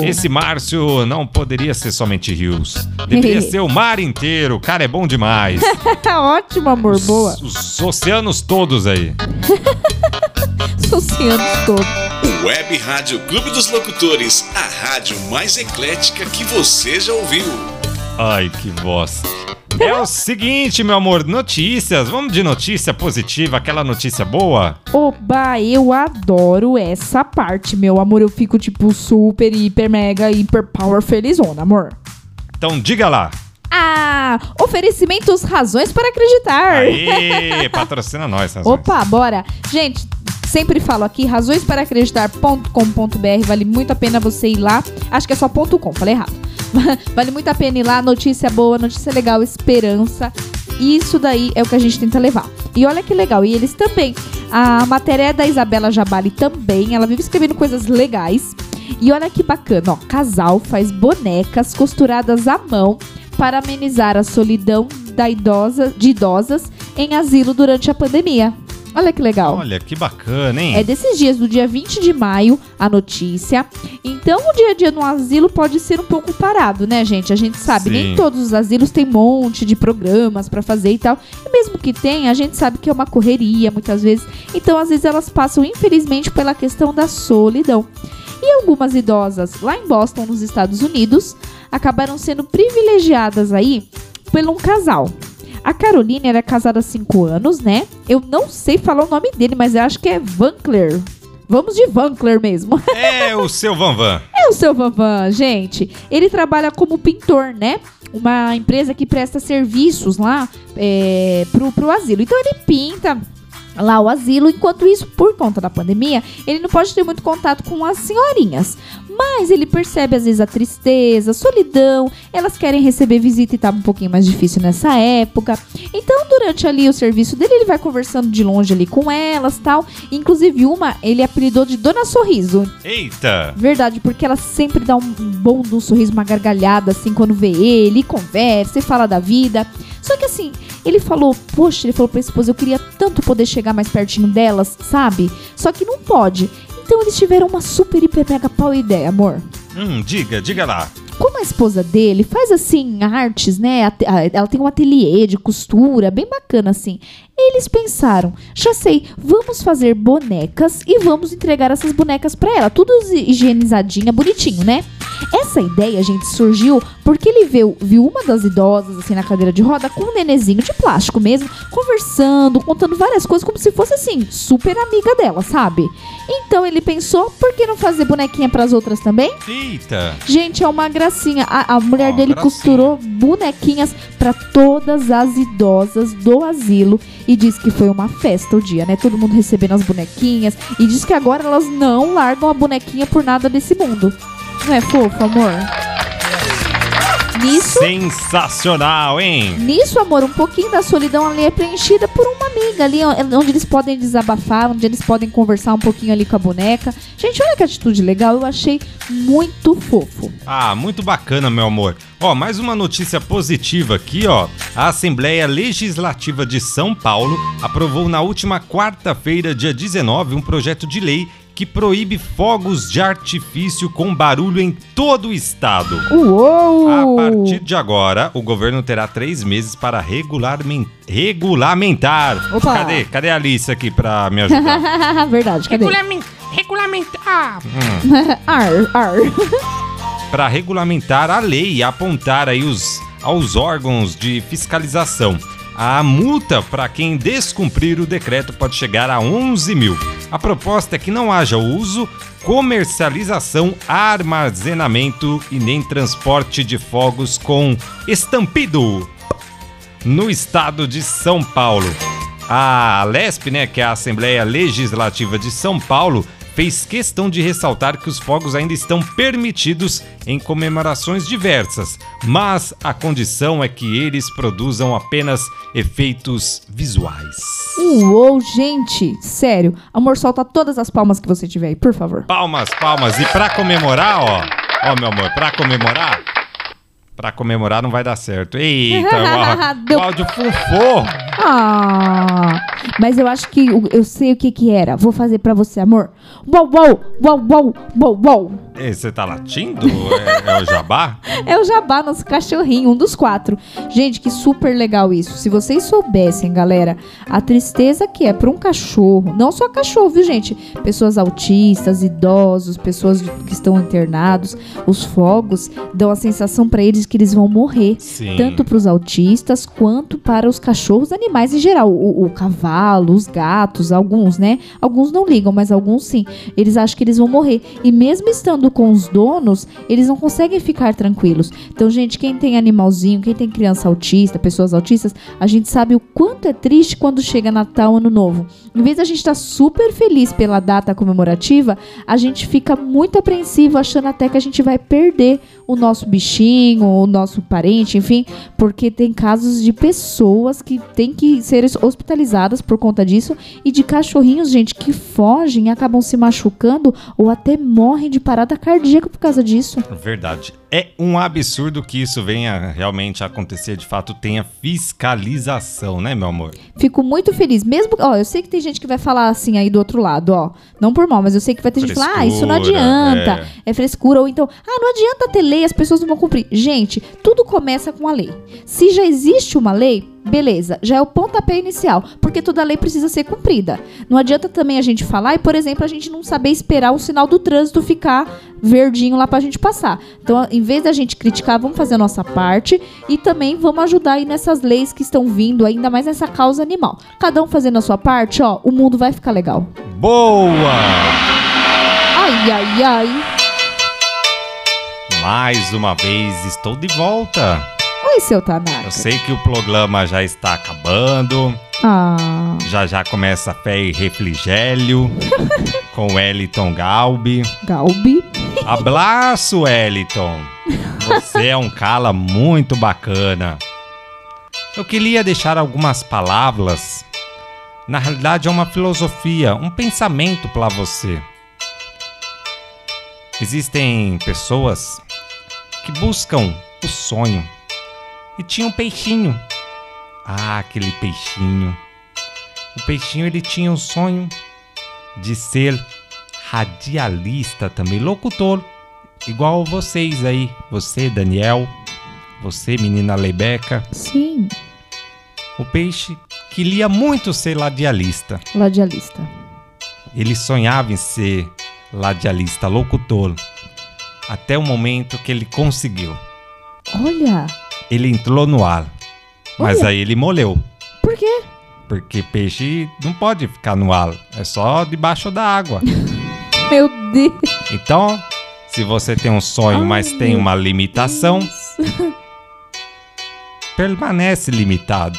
Esse Márcio não poderia ser somente Rios. Deveria ser o mar inteiro. O cara é bom demais. Ótimo, amor. Boa. Os, os oceanos todos aí. os oceanos todos. Web Rádio Clube dos Locutores, a rádio mais eclética que você já ouviu. Ai, que voz. É o seguinte, meu amor, notícias. Vamos de notícia positiva, aquela notícia boa? Oba, eu adoro essa parte, meu amor. Eu fico, tipo, super, hiper, mega, hiper power felizona, amor. Então diga lá. Ah, oferecimentos razões para acreditar. Aê, patrocina nós, razões. Opa, bora. Gente, sempre falo aqui, razõesparacreditar.com.br, vale muito a pena você ir lá. Acho que é só ponto .com, falei errado. vale muito a pena ir lá, notícia boa, notícia legal, esperança. Isso daí é o que a gente tenta levar. E olha que legal, e eles também. A matéria é da Isabela Jabali também, ela vive escrevendo coisas legais. E olha que bacana, ó, casal faz bonecas costuradas à mão para amenizar a solidão da idosa, de idosas em asilo durante a pandemia. Olha que legal. Olha que bacana, hein? É desses dias, do dia 20 de maio, a notícia. Então, o dia a dia no asilo pode ser um pouco parado, né, gente? A gente sabe, Sim. nem todos os asilos têm um monte de programas para fazer e tal. E mesmo que tenha, a gente sabe que é uma correria muitas vezes. Então, às vezes, elas passam, infelizmente, pela questão da solidão. E algumas idosas lá em Boston, nos Estados Unidos, acabaram sendo privilegiadas aí por um casal. A Carolina era casada há 5 anos, né? Eu não sei falar o nome dele, mas eu acho que é Vancler. Vamos de Vancler mesmo. É o seu Van Van. É o seu Van Van, gente. Ele trabalha como pintor, né? Uma empresa que presta serviços lá é, pro, pro asilo. Então ele pinta lá o asilo. Enquanto isso, por conta da pandemia, ele não pode ter muito contato com as senhorinhas. Mas ele percebe às vezes a tristeza, a solidão. Elas querem receber visita e tava um pouquinho mais difícil nessa época. Então, durante ali o serviço dele, ele vai conversando de longe ali com elas, tal. Inclusive uma, ele apelidou de Dona Sorriso. Eita! Verdade, porque ela sempre dá um bom um sorriso, uma gargalhada assim quando vê ele, e conversa, e fala da vida. Só que assim, ele falou, poxa, ele falou pra esposa, eu queria tanto poder chegar mais pertinho delas, sabe? Só que não pode. Então eles tiveram uma super, hiper, mega pau ideia, amor. Hum, diga, diga lá. Como a esposa dele faz assim artes, né? Ela tem um ateliê de costura, bem bacana assim. Eles pensaram, já sei, vamos fazer bonecas e vamos entregar essas bonecas pra ela, tudo higienizadinha, bonitinho, né? Essa ideia, gente, surgiu porque ele viu, viu uma das idosas assim na cadeira de roda com um nenezinho de plástico mesmo, conversando, contando várias coisas como se fosse assim, super amiga dela, sabe? Então ele pensou, por que não fazer bonequinha pras outras também? Eita! Gente, é uma gracinha. A, a mulher Ó, dele gracinha. costurou bonequinhas pra todas as idosas do asilo e diz que foi uma festa o dia, né? Todo mundo recebendo as bonequinhas e diz que agora elas não largam a bonequinha por nada desse mundo. Não é fofo, amor? Nisso, Sensacional, hein? nisso, amor, um pouquinho da solidão ali é preenchida por uma amiga ali, ó, onde eles podem desabafar, onde eles podem conversar um pouquinho ali com a boneca. Gente, olha que atitude legal, eu achei muito fofo. Ah, muito bacana, meu amor. Ó, mais uma notícia positiva aqui, ó. A Assembleia Legislativa de São Paulo aprovou na última quarta-feira, dia 19, um projeto de lei que proíbe fogos de artifício com barulho em todo o estado. Uou! A partir de agora, o governo terá três meses para regularmen- regulamentar. Opa. Cadê? Cadê a Alice aqui pra me ajudar? Verdade, cadê? Regulamentar. ar, ar. para regulamentar a lei e apontar aí os, aos órgãos de fiscalização. A multa para quem descumprir o decreto pode chegar a 11 mil. A proposta é que não haja uso, comercialização, armazenamento e nem transporte de fogos com estampido no estado de São Paulo. A LESP, né, que é a Assembleia Legislativa de São Paulo, fez questão de ressaltar que os fogos ainda estão permitidos em comemorações diversas, mas a condição é que eles produzam apenas efeitos visuais. Uou, gente, sério. Amor, solta todas as palmas que você tiver aí, por favor. Palmas, palmas. E pra comemorar, ó, ó, meu amor, pra comemorar, pra comemorar não vai dar certo. Eita, o áudio- Deu- o áudio fufou. Ah, mas eu acho que o- eu sei o que que era. Vou fazer pra você, amor. Uou, uou, uou, uou, uou, uou. Ei, Você tá latindo? É, é o jabá? É o Jabá, nosso cachorrinho, um dos quatro. Gente, que super legal isso. Se vocês soubessem, galera, a tristeza que é pra um cachorro, não só cachorro, viu, gente? Pessoas autistas, idosos, pessoas que estão internados, os fogos dão a sensação pra eles que eles vão morrer. Sim. Tanto para os autistas quanto para os cachorros, animais em geral. O, o cavalo, os gatos, alguns, né? Alguns não ligam, mas alguns sim. Eles acham que eles vão morrer. E mesmo estando com os donos, eles não conseguem ficar tranquilos. Então, gente, quem tem animalzinho, quem tem criança autista, pessoas autistas, a gente sabe o quanto é triste quando chega Natal, Ano Novo. Em vez da gente estar super feliz pela data comemorativa, a gente fica muito apreensivo, achando até que a gente vai perder o nosso bichinho, o nosso parente, enfim, porque tem casos de pessoas que têm que ser hospitalizadas por conta disso e de cachorrinhos, gente, que fogem, acabam se machucando ou até morrem de parada cardíaca por causa disso. Verdade. É um absurdo que isso venha realmente acontecer, de fato, tenha fiscalização, né, meu amor? Fico muito feliz, mesmo, ó, eu sei que tem gente que vai falar assim aí do outro lado, ó, não por mal, mas eu sei que vai ter gente que falar, ah, isso não Frescura, adianta, é. frescura, ou então, ah, não adianta ter lei, as pessoas não vão cumprir. Gente, tudo começa com a lei. Se já existe uma lei, beleza, já é o pontapé inicial, porque toda lei precisa ser cumprida. Não adianta também a gente falar e, por exemplo, a gente não saber esperar o sinal do trânsito ficar verdinho lá pra gente passar. Então, em vez da gente criticar, vamos fazer a nossa parte e também vamos ajudar aí nessas leis que estão vindo, ainda mais nessa causa animal. Cada um fazendo a sua parte, ó, o mundo vai ficar legal. Boa! Ai, ai, ai. Mais uma vez estou de volta. Oi, seu Tanaka. Eu sei que o programa já está acabando. Ah, Já já começa Fé e Refrigério com Wellington Galbi. Galbi. Abraço, Wellington. Você é um cala muito bacana. Eu queria deixar algumas palavras. Na realidade, é uma filosofia, um pensamento para você. Existem pessoas que buscam o sonho e tinha um peixinho. Ah, aquele peixinho. O peixinho ele tinha o sonho de ser radialista também, locutor, igual vocês aí, você Daniel, você menina Lebeca. Sim, O peixe queria muito ser radialista. radialista. Ele sonhava em ser radialista, locutor, até o momento que ele conseguiu. Olha, Ele entrou no ar, mas Olha. aí ele molhou. por quê? Porque peixe não pode ficar no ar, é só debaixo da água. Meu Deus. Então, se você tem um sonho, Ai, mas tem uma limitação, permanece limitado.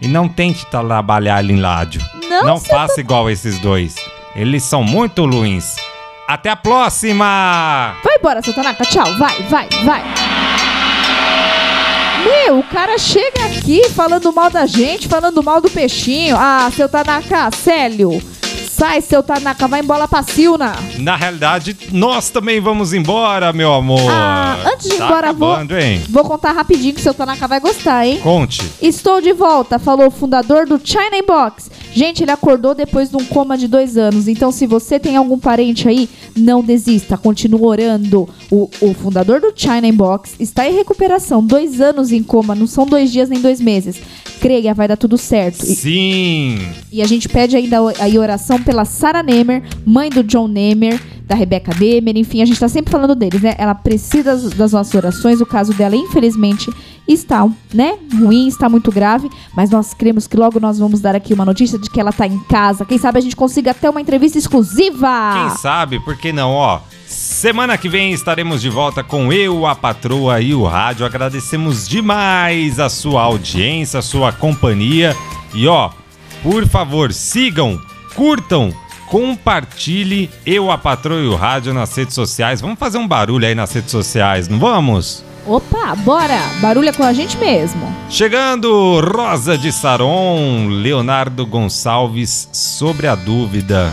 e não tente trabalhar em rádio. Não, não você faça igual esses dois. Eles são muito ruins. Até a próxima! Vai embora, seu Tanaka. Tchau. Vai, vai, vai. Meu, o cara chega aqui falando mal da gente, falando mal do peixinho. Ah, seu Tanaka, Célio. Sai, seu Tanaka, vai embora pra Silna. Na realidade, nós também vamos embora, meu amor. Ah, antes de ir Tá embora, vou, acabando, hein? vou contar rapidinho que seu Tanaka vai gostar, hein? Conte. Estou de volta, falou o fundador do China Inbox. Gente, ele acordou depois de um coma de dois anos. Então, se você tem algum parente aí, não desista, continue orando. O, o fundador do China Inbox está em recuperação. Dois anos em coma, não são dois dias nem dois meses. Creia, vai dar tudo certo. E, Sim. e a gente pede ainda aí oração pela Sarah Nemer, mãe do John Nemer, da Rebecca Nemer, enfim, a gente tá sempre falando deles, né? Ela precisa das, das nossas orações, o caso dela, infelizmente, está, né, ruim, está muito grave, mas nós cremos que logo nós vamos dar aqui uma notícia de que ela tá em casa. Quem sabe a gente consiga até uma entrevista exclusiva. Quem sabe, por que não, ó? Semana que vem estaremos de volta com eu, a patroa e o rádio. Agradecemos demais a sua audiência, a sua companhia. E ó, por favor, sigam, curtam, compartilhe eu, a patroa e o rádio nas redes sociais. Vamos fazer um barulho aí nas redes sociais, não vamos? Opa, bora! Barulha com a gente mesmo. Chegando, Rosa de Saron, Leonardo Gonçalves, sobre a dúvida.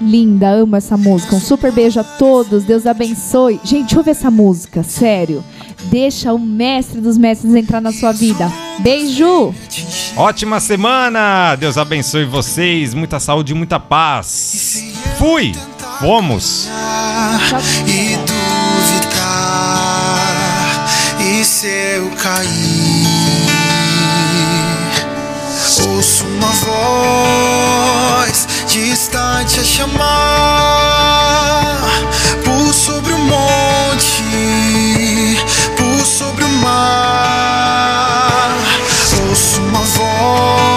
Linda, amo essa música. Um super beijo a todos. Deus abençoe. Gente, ouve essa música, sério. Deixa o mestre dos mestres entrar na sua vida. Beijo! Ótima semana! Deus abençoe vocês, muita saúde e muita paz. Fui! Fomos! e duvidar. E se eu cair, ouço uma voz distante a chamar por sobre o monte, por sobre o mar. Ouço uma voz,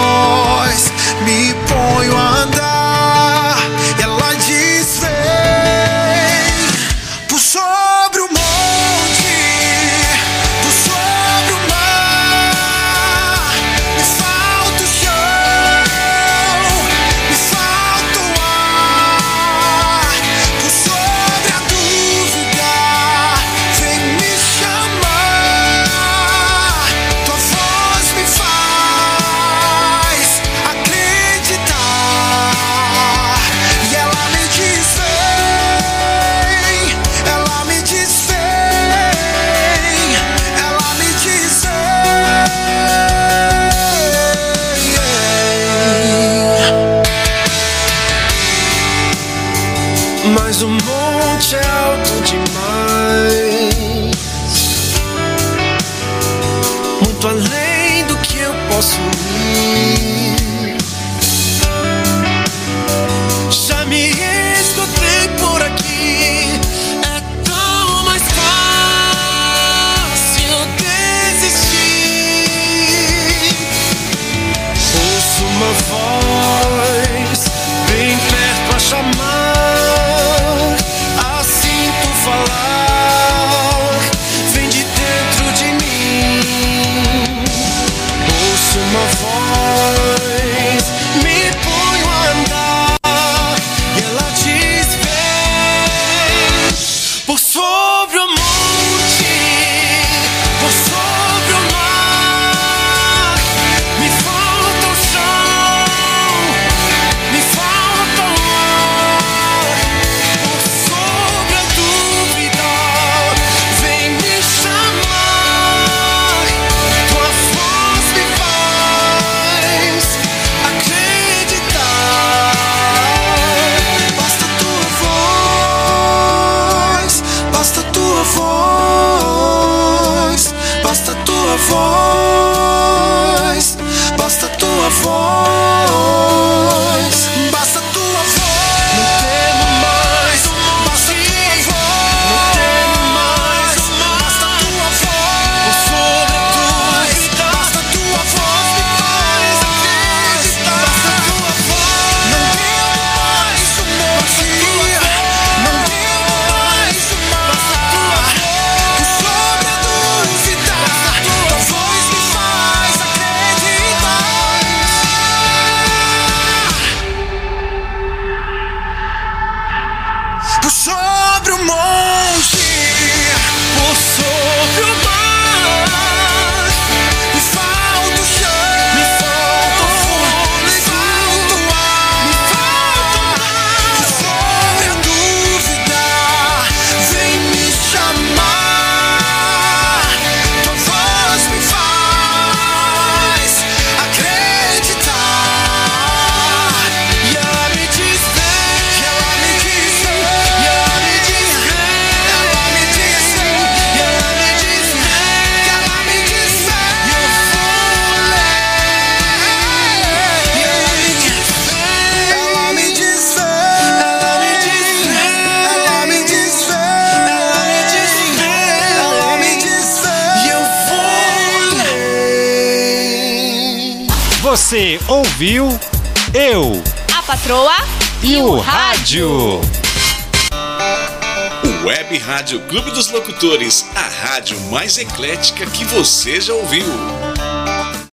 Rádio. Web Rádio Clube dos Locutores, a rádio mais eclética que você já ouviu.